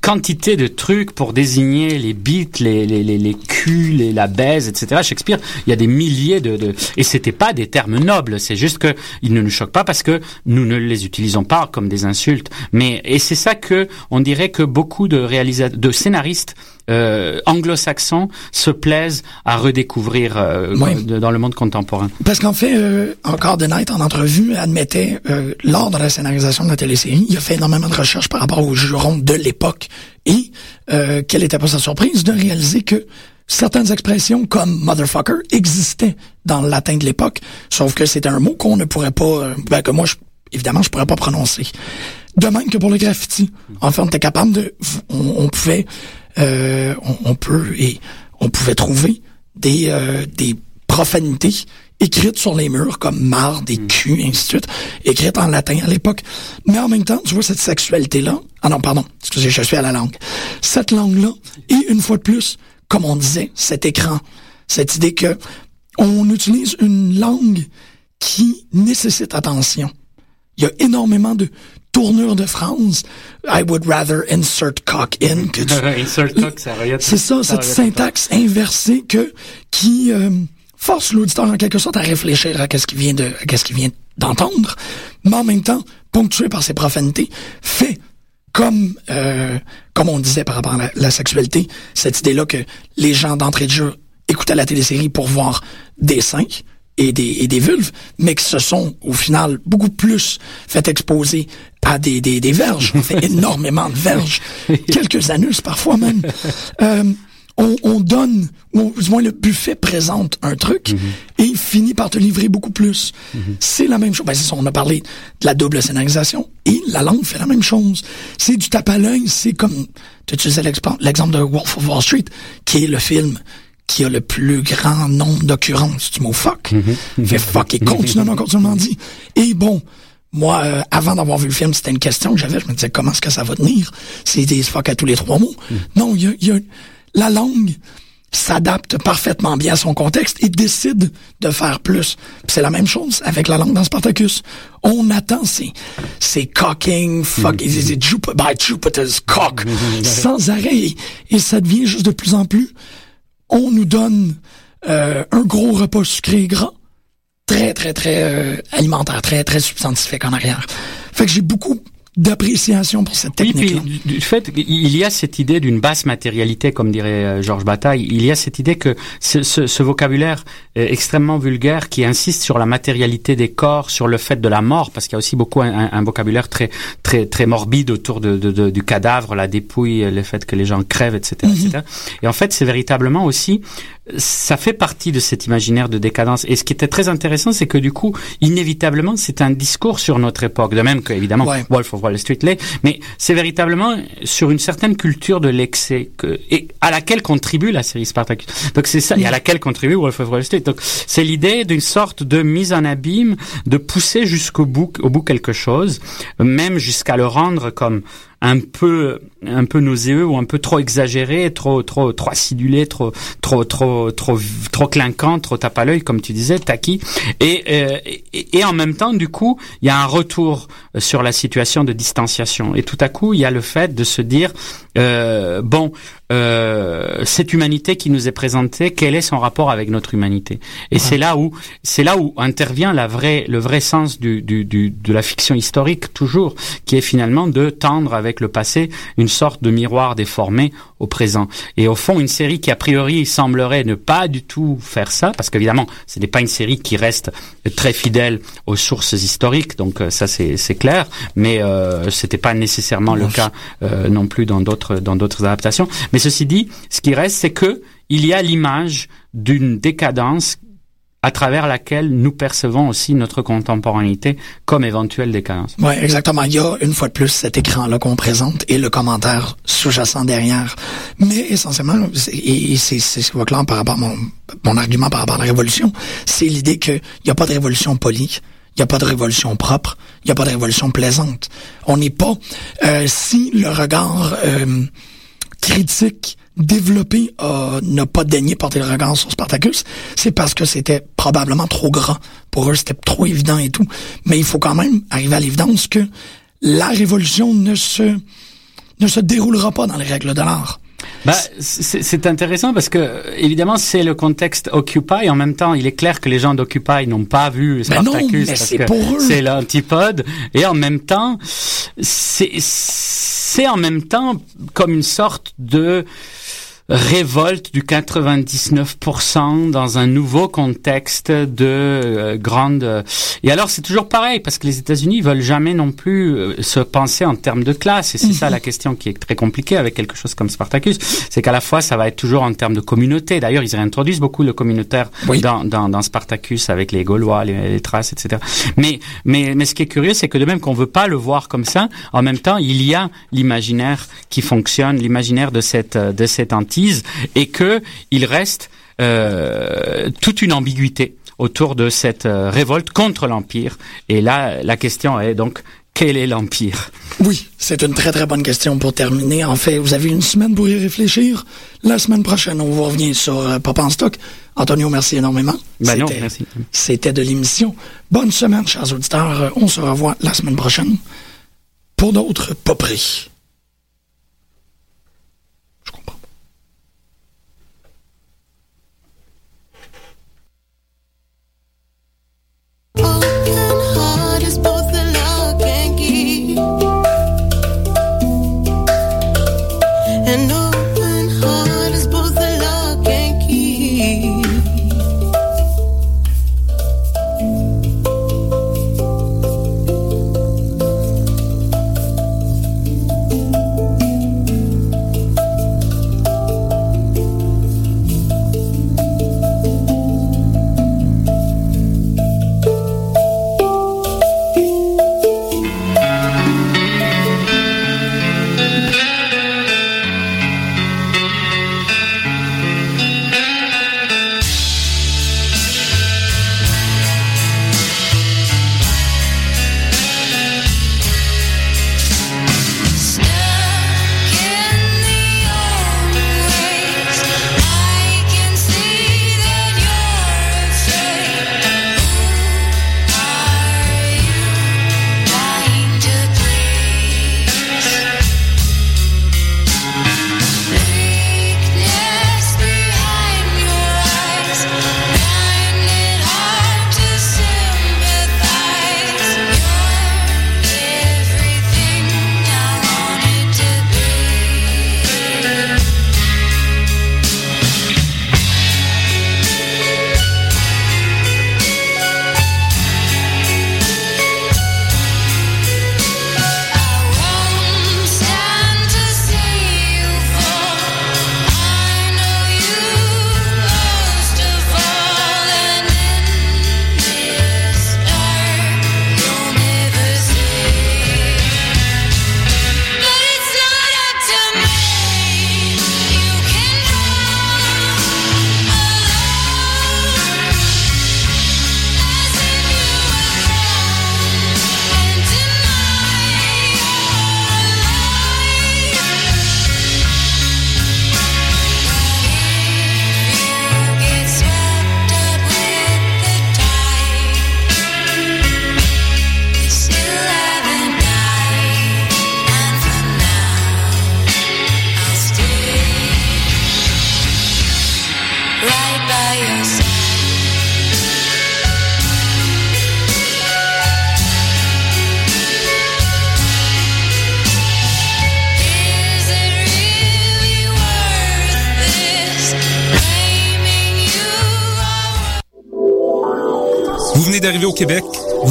quantité de trucs pour désigner les bites, les, les, les, les culs, les, la baise, etc. Shakespeare, il y a des milliers de, de... et c'était pas des termes nobles, c'est juste que ils ne nous choquent pas parce que nous ne les utilisons pas comme des insultes. Mais et c'est ça que on dirait que beaucoup de réalisateurs, de scénaristes euh, anglo-saxons se plaisent à redécouvrir euh, dans le monde contemporain. Parce qu'en fait, euh, encore The Night, en entrevue, admettait, euh, lors de la scénarisation de la télésérie, il a fait énormément de recherches par rapport aux jurons de l'époque. Et euh, quelle était pas sa surprise de réaliser que certaines expressions comme motherfucker existaient dans le latin de l'époque, sauf que c'était un mot qu'on ne pourrait pas, euh, ben, que moi, je, évidemment, je pourrais pas prononcer. De même que pour le graffiti. En fait, on était capable de, on, on pouvait euh, on, peut et on pouvait trouver des, euh, des profanités écrites sur les murs comme marde des culs, et ainsi de suite, écrites en latin à l'époque. Mais en même temps, tu vois, cette sexualité-là, ah non, pardon, excusez, je suis à la langue. Cette langue-là, et une fois de plus, comme on disait, cet écran, cette idée que on utilise une langue qui nécessite attention. Il y a énormément de tournure de phrase. I would rather insert cock in que insert cock, ça C'est ça, cette syntaxe inversée que qui euh, force l'auditeur en quelque sorte à réfléchir à qu'est-ce qu'il vient de, qu'est-ce qu'il vient d'entendre, mais en même temps ponctué par ses profanités, fait comme euh, comme on disait par rapport à la, sexualité, cette idée-là que les gens d'entrée de jeu écoutaient la télésérie pour voir des seins et des, et des vulves, mais que se sont au final beaucoup plus fait exposer à des, des, des verges, fait énormément de verges, quelques anus parfois même. Euh, on, on, donne, ou du moins le buffet présente un truc mhm. et il finit par te livrer beaucoup plus. Mhm. C'est la même chose. Ben, c'est ça, on a parlé de la double scénarisation et la langue fait la même chose. C'est du tape à l'œil, c'est comme, tu utilisais l'exemple de Wolf of Wall Street, qui est le film qui a le plus grand nombre d'occurrences du mot fuck. Mm Fait fuck et continuellement, continuellement dit. Et bon, moi, euh, avant d'avoir vu le film, c'était une question que j'avais. Je me disais, comment est-ce que ça va tenir? C'est des fuck à tous les trois mots. Mhm. Non, il y a, la langue s'adapte parfaitement bien à son contexte et décide de faire plus. C'est la même chose avec la langue dans Spartacus. On attend ces, ces cocking, fuck, mm -hmm. by Jupiter's cock, sans arrêt. Et ça devient juste de plus en plus on nous donne euh, un gros repas sucré gras, très, très, très euh, alimentaire, très, très substantifique en arrière. Fait que j'ai beaucoup d'appréciation pour cette technique. Oui, puis, du fait, il y a cette idée d'une basse matérialité, comme dirait euh, Georges Bataille. Il y a cette idée que ce, ce, ce, vocabulaire extrêmement vulgaire qui insiste sur la matérialité des corps, sur le fait de la mort, parce qu'il y a aussi beaucoup un, un, vocabulaire très très très morbide autour de, de, de, du cadavre, la dépouille, le fait que les gens crèvent, etc., etc. Mhm. Et en fait, c'est véritablement aussi ça fait partie de cet imaginaire de décadence. Et ce qui était très intéressant, c'est que du coup, inévitablement, c'est un discours sur notre époque, de même que évidemment Wolf of Wall Street l'est, mais c'est véritablement sur une certaine culture de l'excès que, et à laquelle contribue la série Spartacus. Donc c'est ça, et à laquelle contribue Wolf of Wall Street. Donc c'est l'idée d'une sorte de mise en abîme, de pousser jusqu'au bout, au bout quelque chose, même jusqu'à le rendre comme un peu un peu nauséeux ou un peu trop exagéré, trop trop trop acidulé, trop trop trop trop trop clinquant, trop tape à l'œil comme tu disais, Taki. Et, euh, et, et en même temps, du coup, il y a un retour sur la situation de distanciation. Et tout à coup, il y a le fait de se dire euh, bon, euh, cette humanité qui nous est présentée, quel est son rapport avec notre humanité? Et c'est là où c'est là où intervient la vraie le vrai sens du, du, du, de la fiction historique toujours, qui est finalement de tendre avec avec le passé, une sorte de miroir déformé au présent. Et au fond, une série qui a priori semblerait ne pas du tout faire ça, parce qu'évidemment, ce n'est pas une série qui reste très fidèle aux sources historiques, donc euh, ça c'est clair, mais euh, c'était pas nécessairement le cas euh, non plus dans d'autres dans d'autres adaptations. Mais ceci dit, ce qui reste, c'est que il y a l'image d'une décadence à travers laquelle nous percevons aussi notre contemporanéité comme éventuelle décadence. Oui, exactement. Il y a une fois de plus cet écran-là qu'on présente et le commentaire sous-jacent derrière. Mais essentiellement, et c'est ce qui va clair par rapport à mon, mon argument par rapport à la révolution, c'est l'idée qu'il n'y a pas de révolution polie. Il n'y a pas de révolution propre, il n'y a pas de révolution plaisante. On n'est pas... Euh, si le regard euh, critique développé euh, n'a pas daigné porter le regard sur Spartacus, c'est parce que c'était probablement trop grand. Pour eux, c'était trop évident et tout. Mais il faut quand même arriver à l'évidence que la révolution ne se ne se déroulera pas dans les règles de l'art. Bah, c'est intéressant parce que évidemment c'est le contexte Occupy. En même temps, il est clair que les gens d'Occupy n'ont pas vu Spartacus parce que c'est l'antipode. Et en même temps, c'est en même temps comme une sorte de révolte du 99% dans un nouveau contexte de euh, grande et alors c'est toujours pareil parce que les États-Unis veulent jamais non plus euh, se penser en termes de classe et c'est ça mhm. la question qui est très compliquée avec quelque chose comme Spartacus c'est qu'à la fois ça va être toujours en termes de communauté. D'ailleurs ils réintroduisent beaucoup le communautaire dans, dans, dans, Spartacus avec les Gaulois les, les, traces etc mais mais mais ce qui est curieux c'est que de même qu'on veut pas le voir comme ça en même temps il y a l'imaginaire qui fonctionne l'imaginaire de cette de cette et que il reste euh, toute une ambiguïté autour de cette euh, révolte contre l'Empire. Et là, la question est donc, quel est l'Empire? Oui, c'est une très très bonne question pour terminer. En fait, vous avez une semaine pour y réfléchir. La semaine prochaine, on va revenir sur euh, Papa en stock. Antonio, merci énormément. Ben non, merci. C'était de l'émission. Bonne semaine, chers auditeurs. On se revoit la semaine prochaine pour d'autres poperies.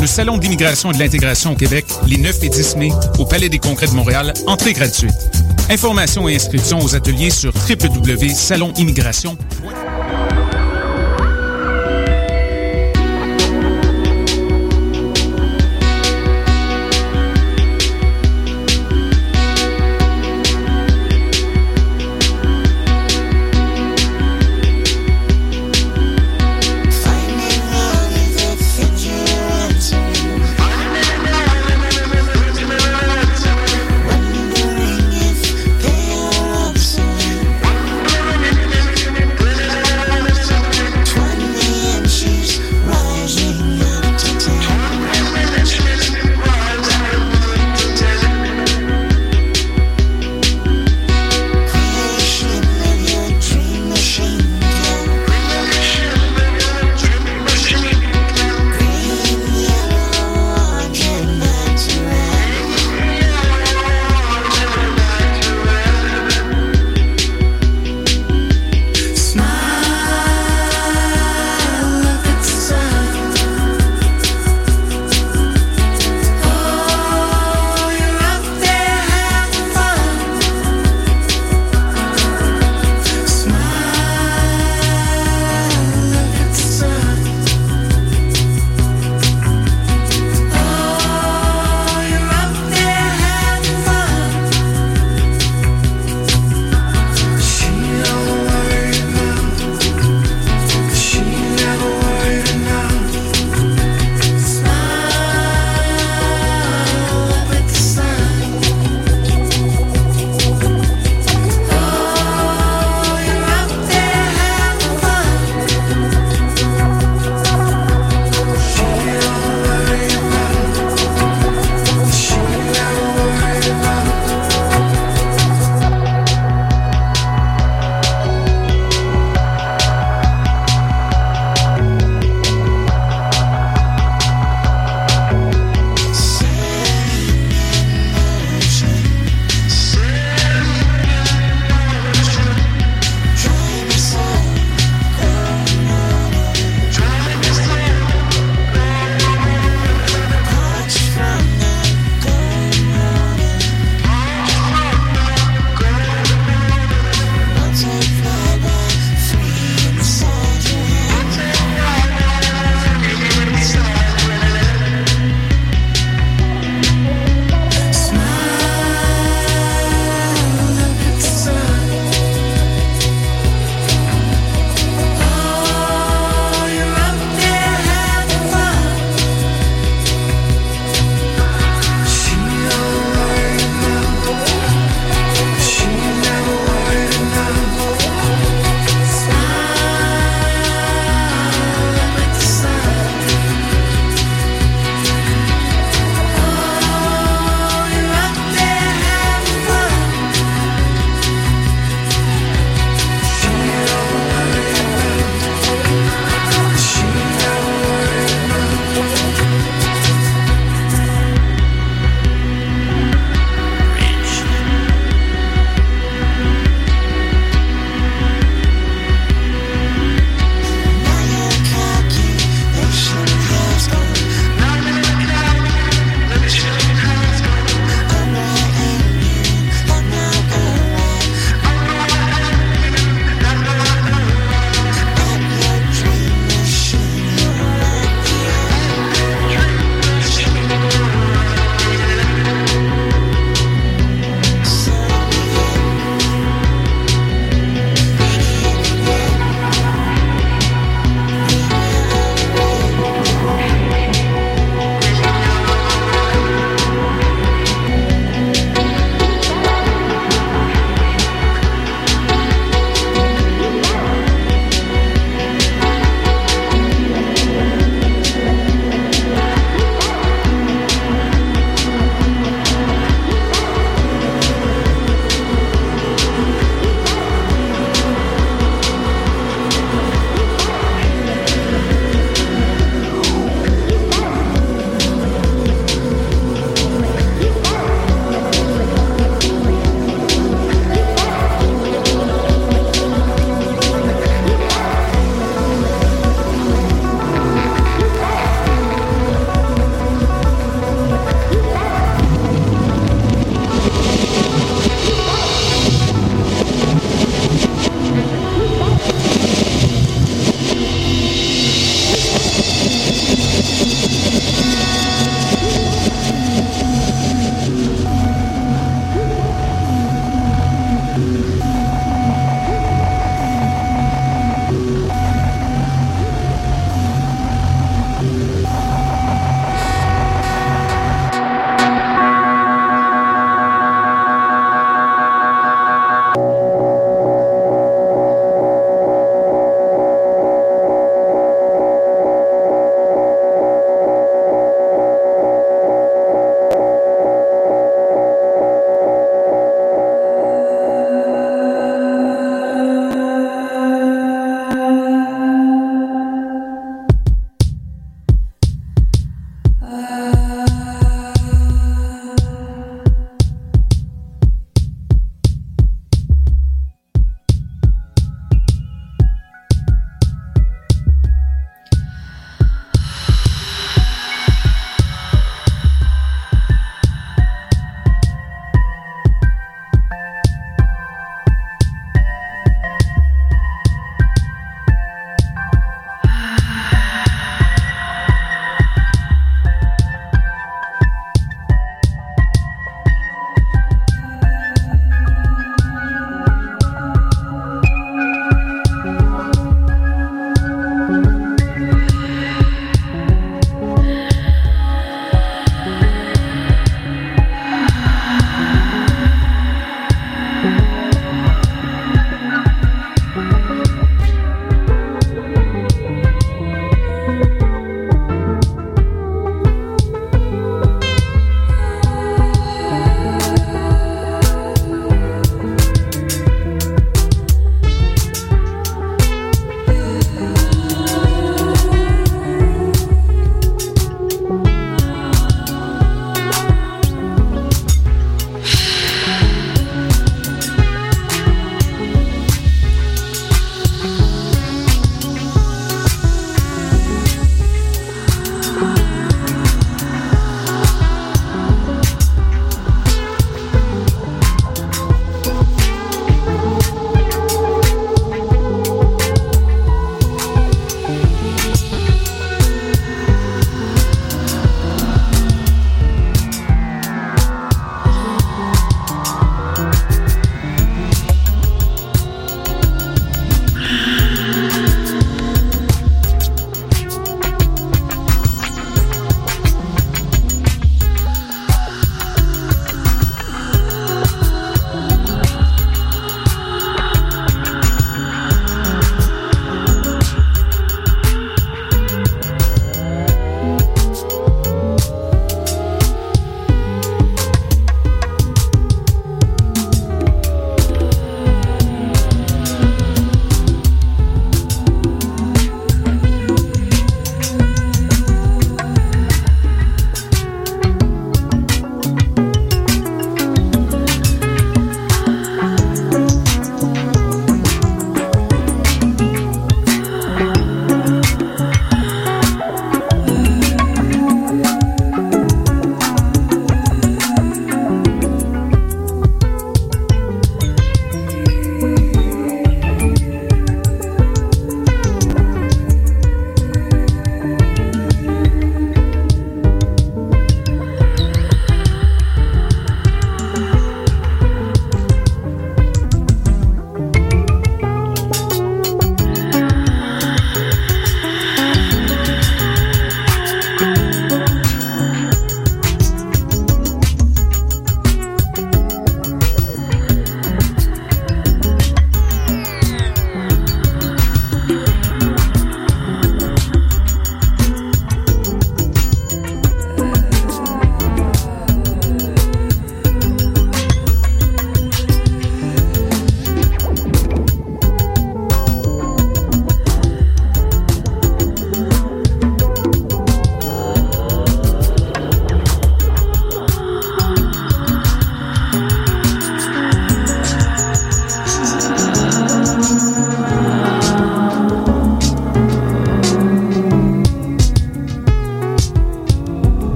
Le Salon d'immigration et de l'intégration au Québec, les 9 et 10 mai, au Palais des Congrès de Montréal, entrée gratuite. Informations et inscriptions aux ateliers sur www.salonimmigration.com.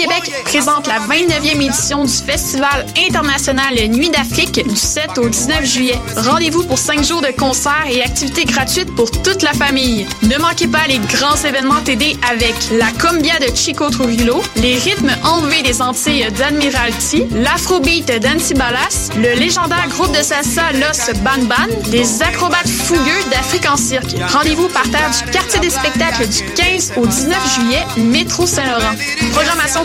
L'Auto-Québec présente la 29e édition du Festival international Nuit d'Afrique du 7 au 19 juillet. Rendez-vous pour 5 jours de concerts et activités gratuites pour toute la famille. Ne manquez pas les grands événements TD avec la Combia de Chico Trujillo, les rythmes enlevés des Antilles d'Admiralty, l'Afrobeat d'Antibalas, le légendaire groupe de salsa Los Ban Ban, les acrobates fougueux d'Afrique en cirque. Rendez-vous par terre du quartier des spectacles du 15 au 19 juillet, métro Saint-Laurent. Programmation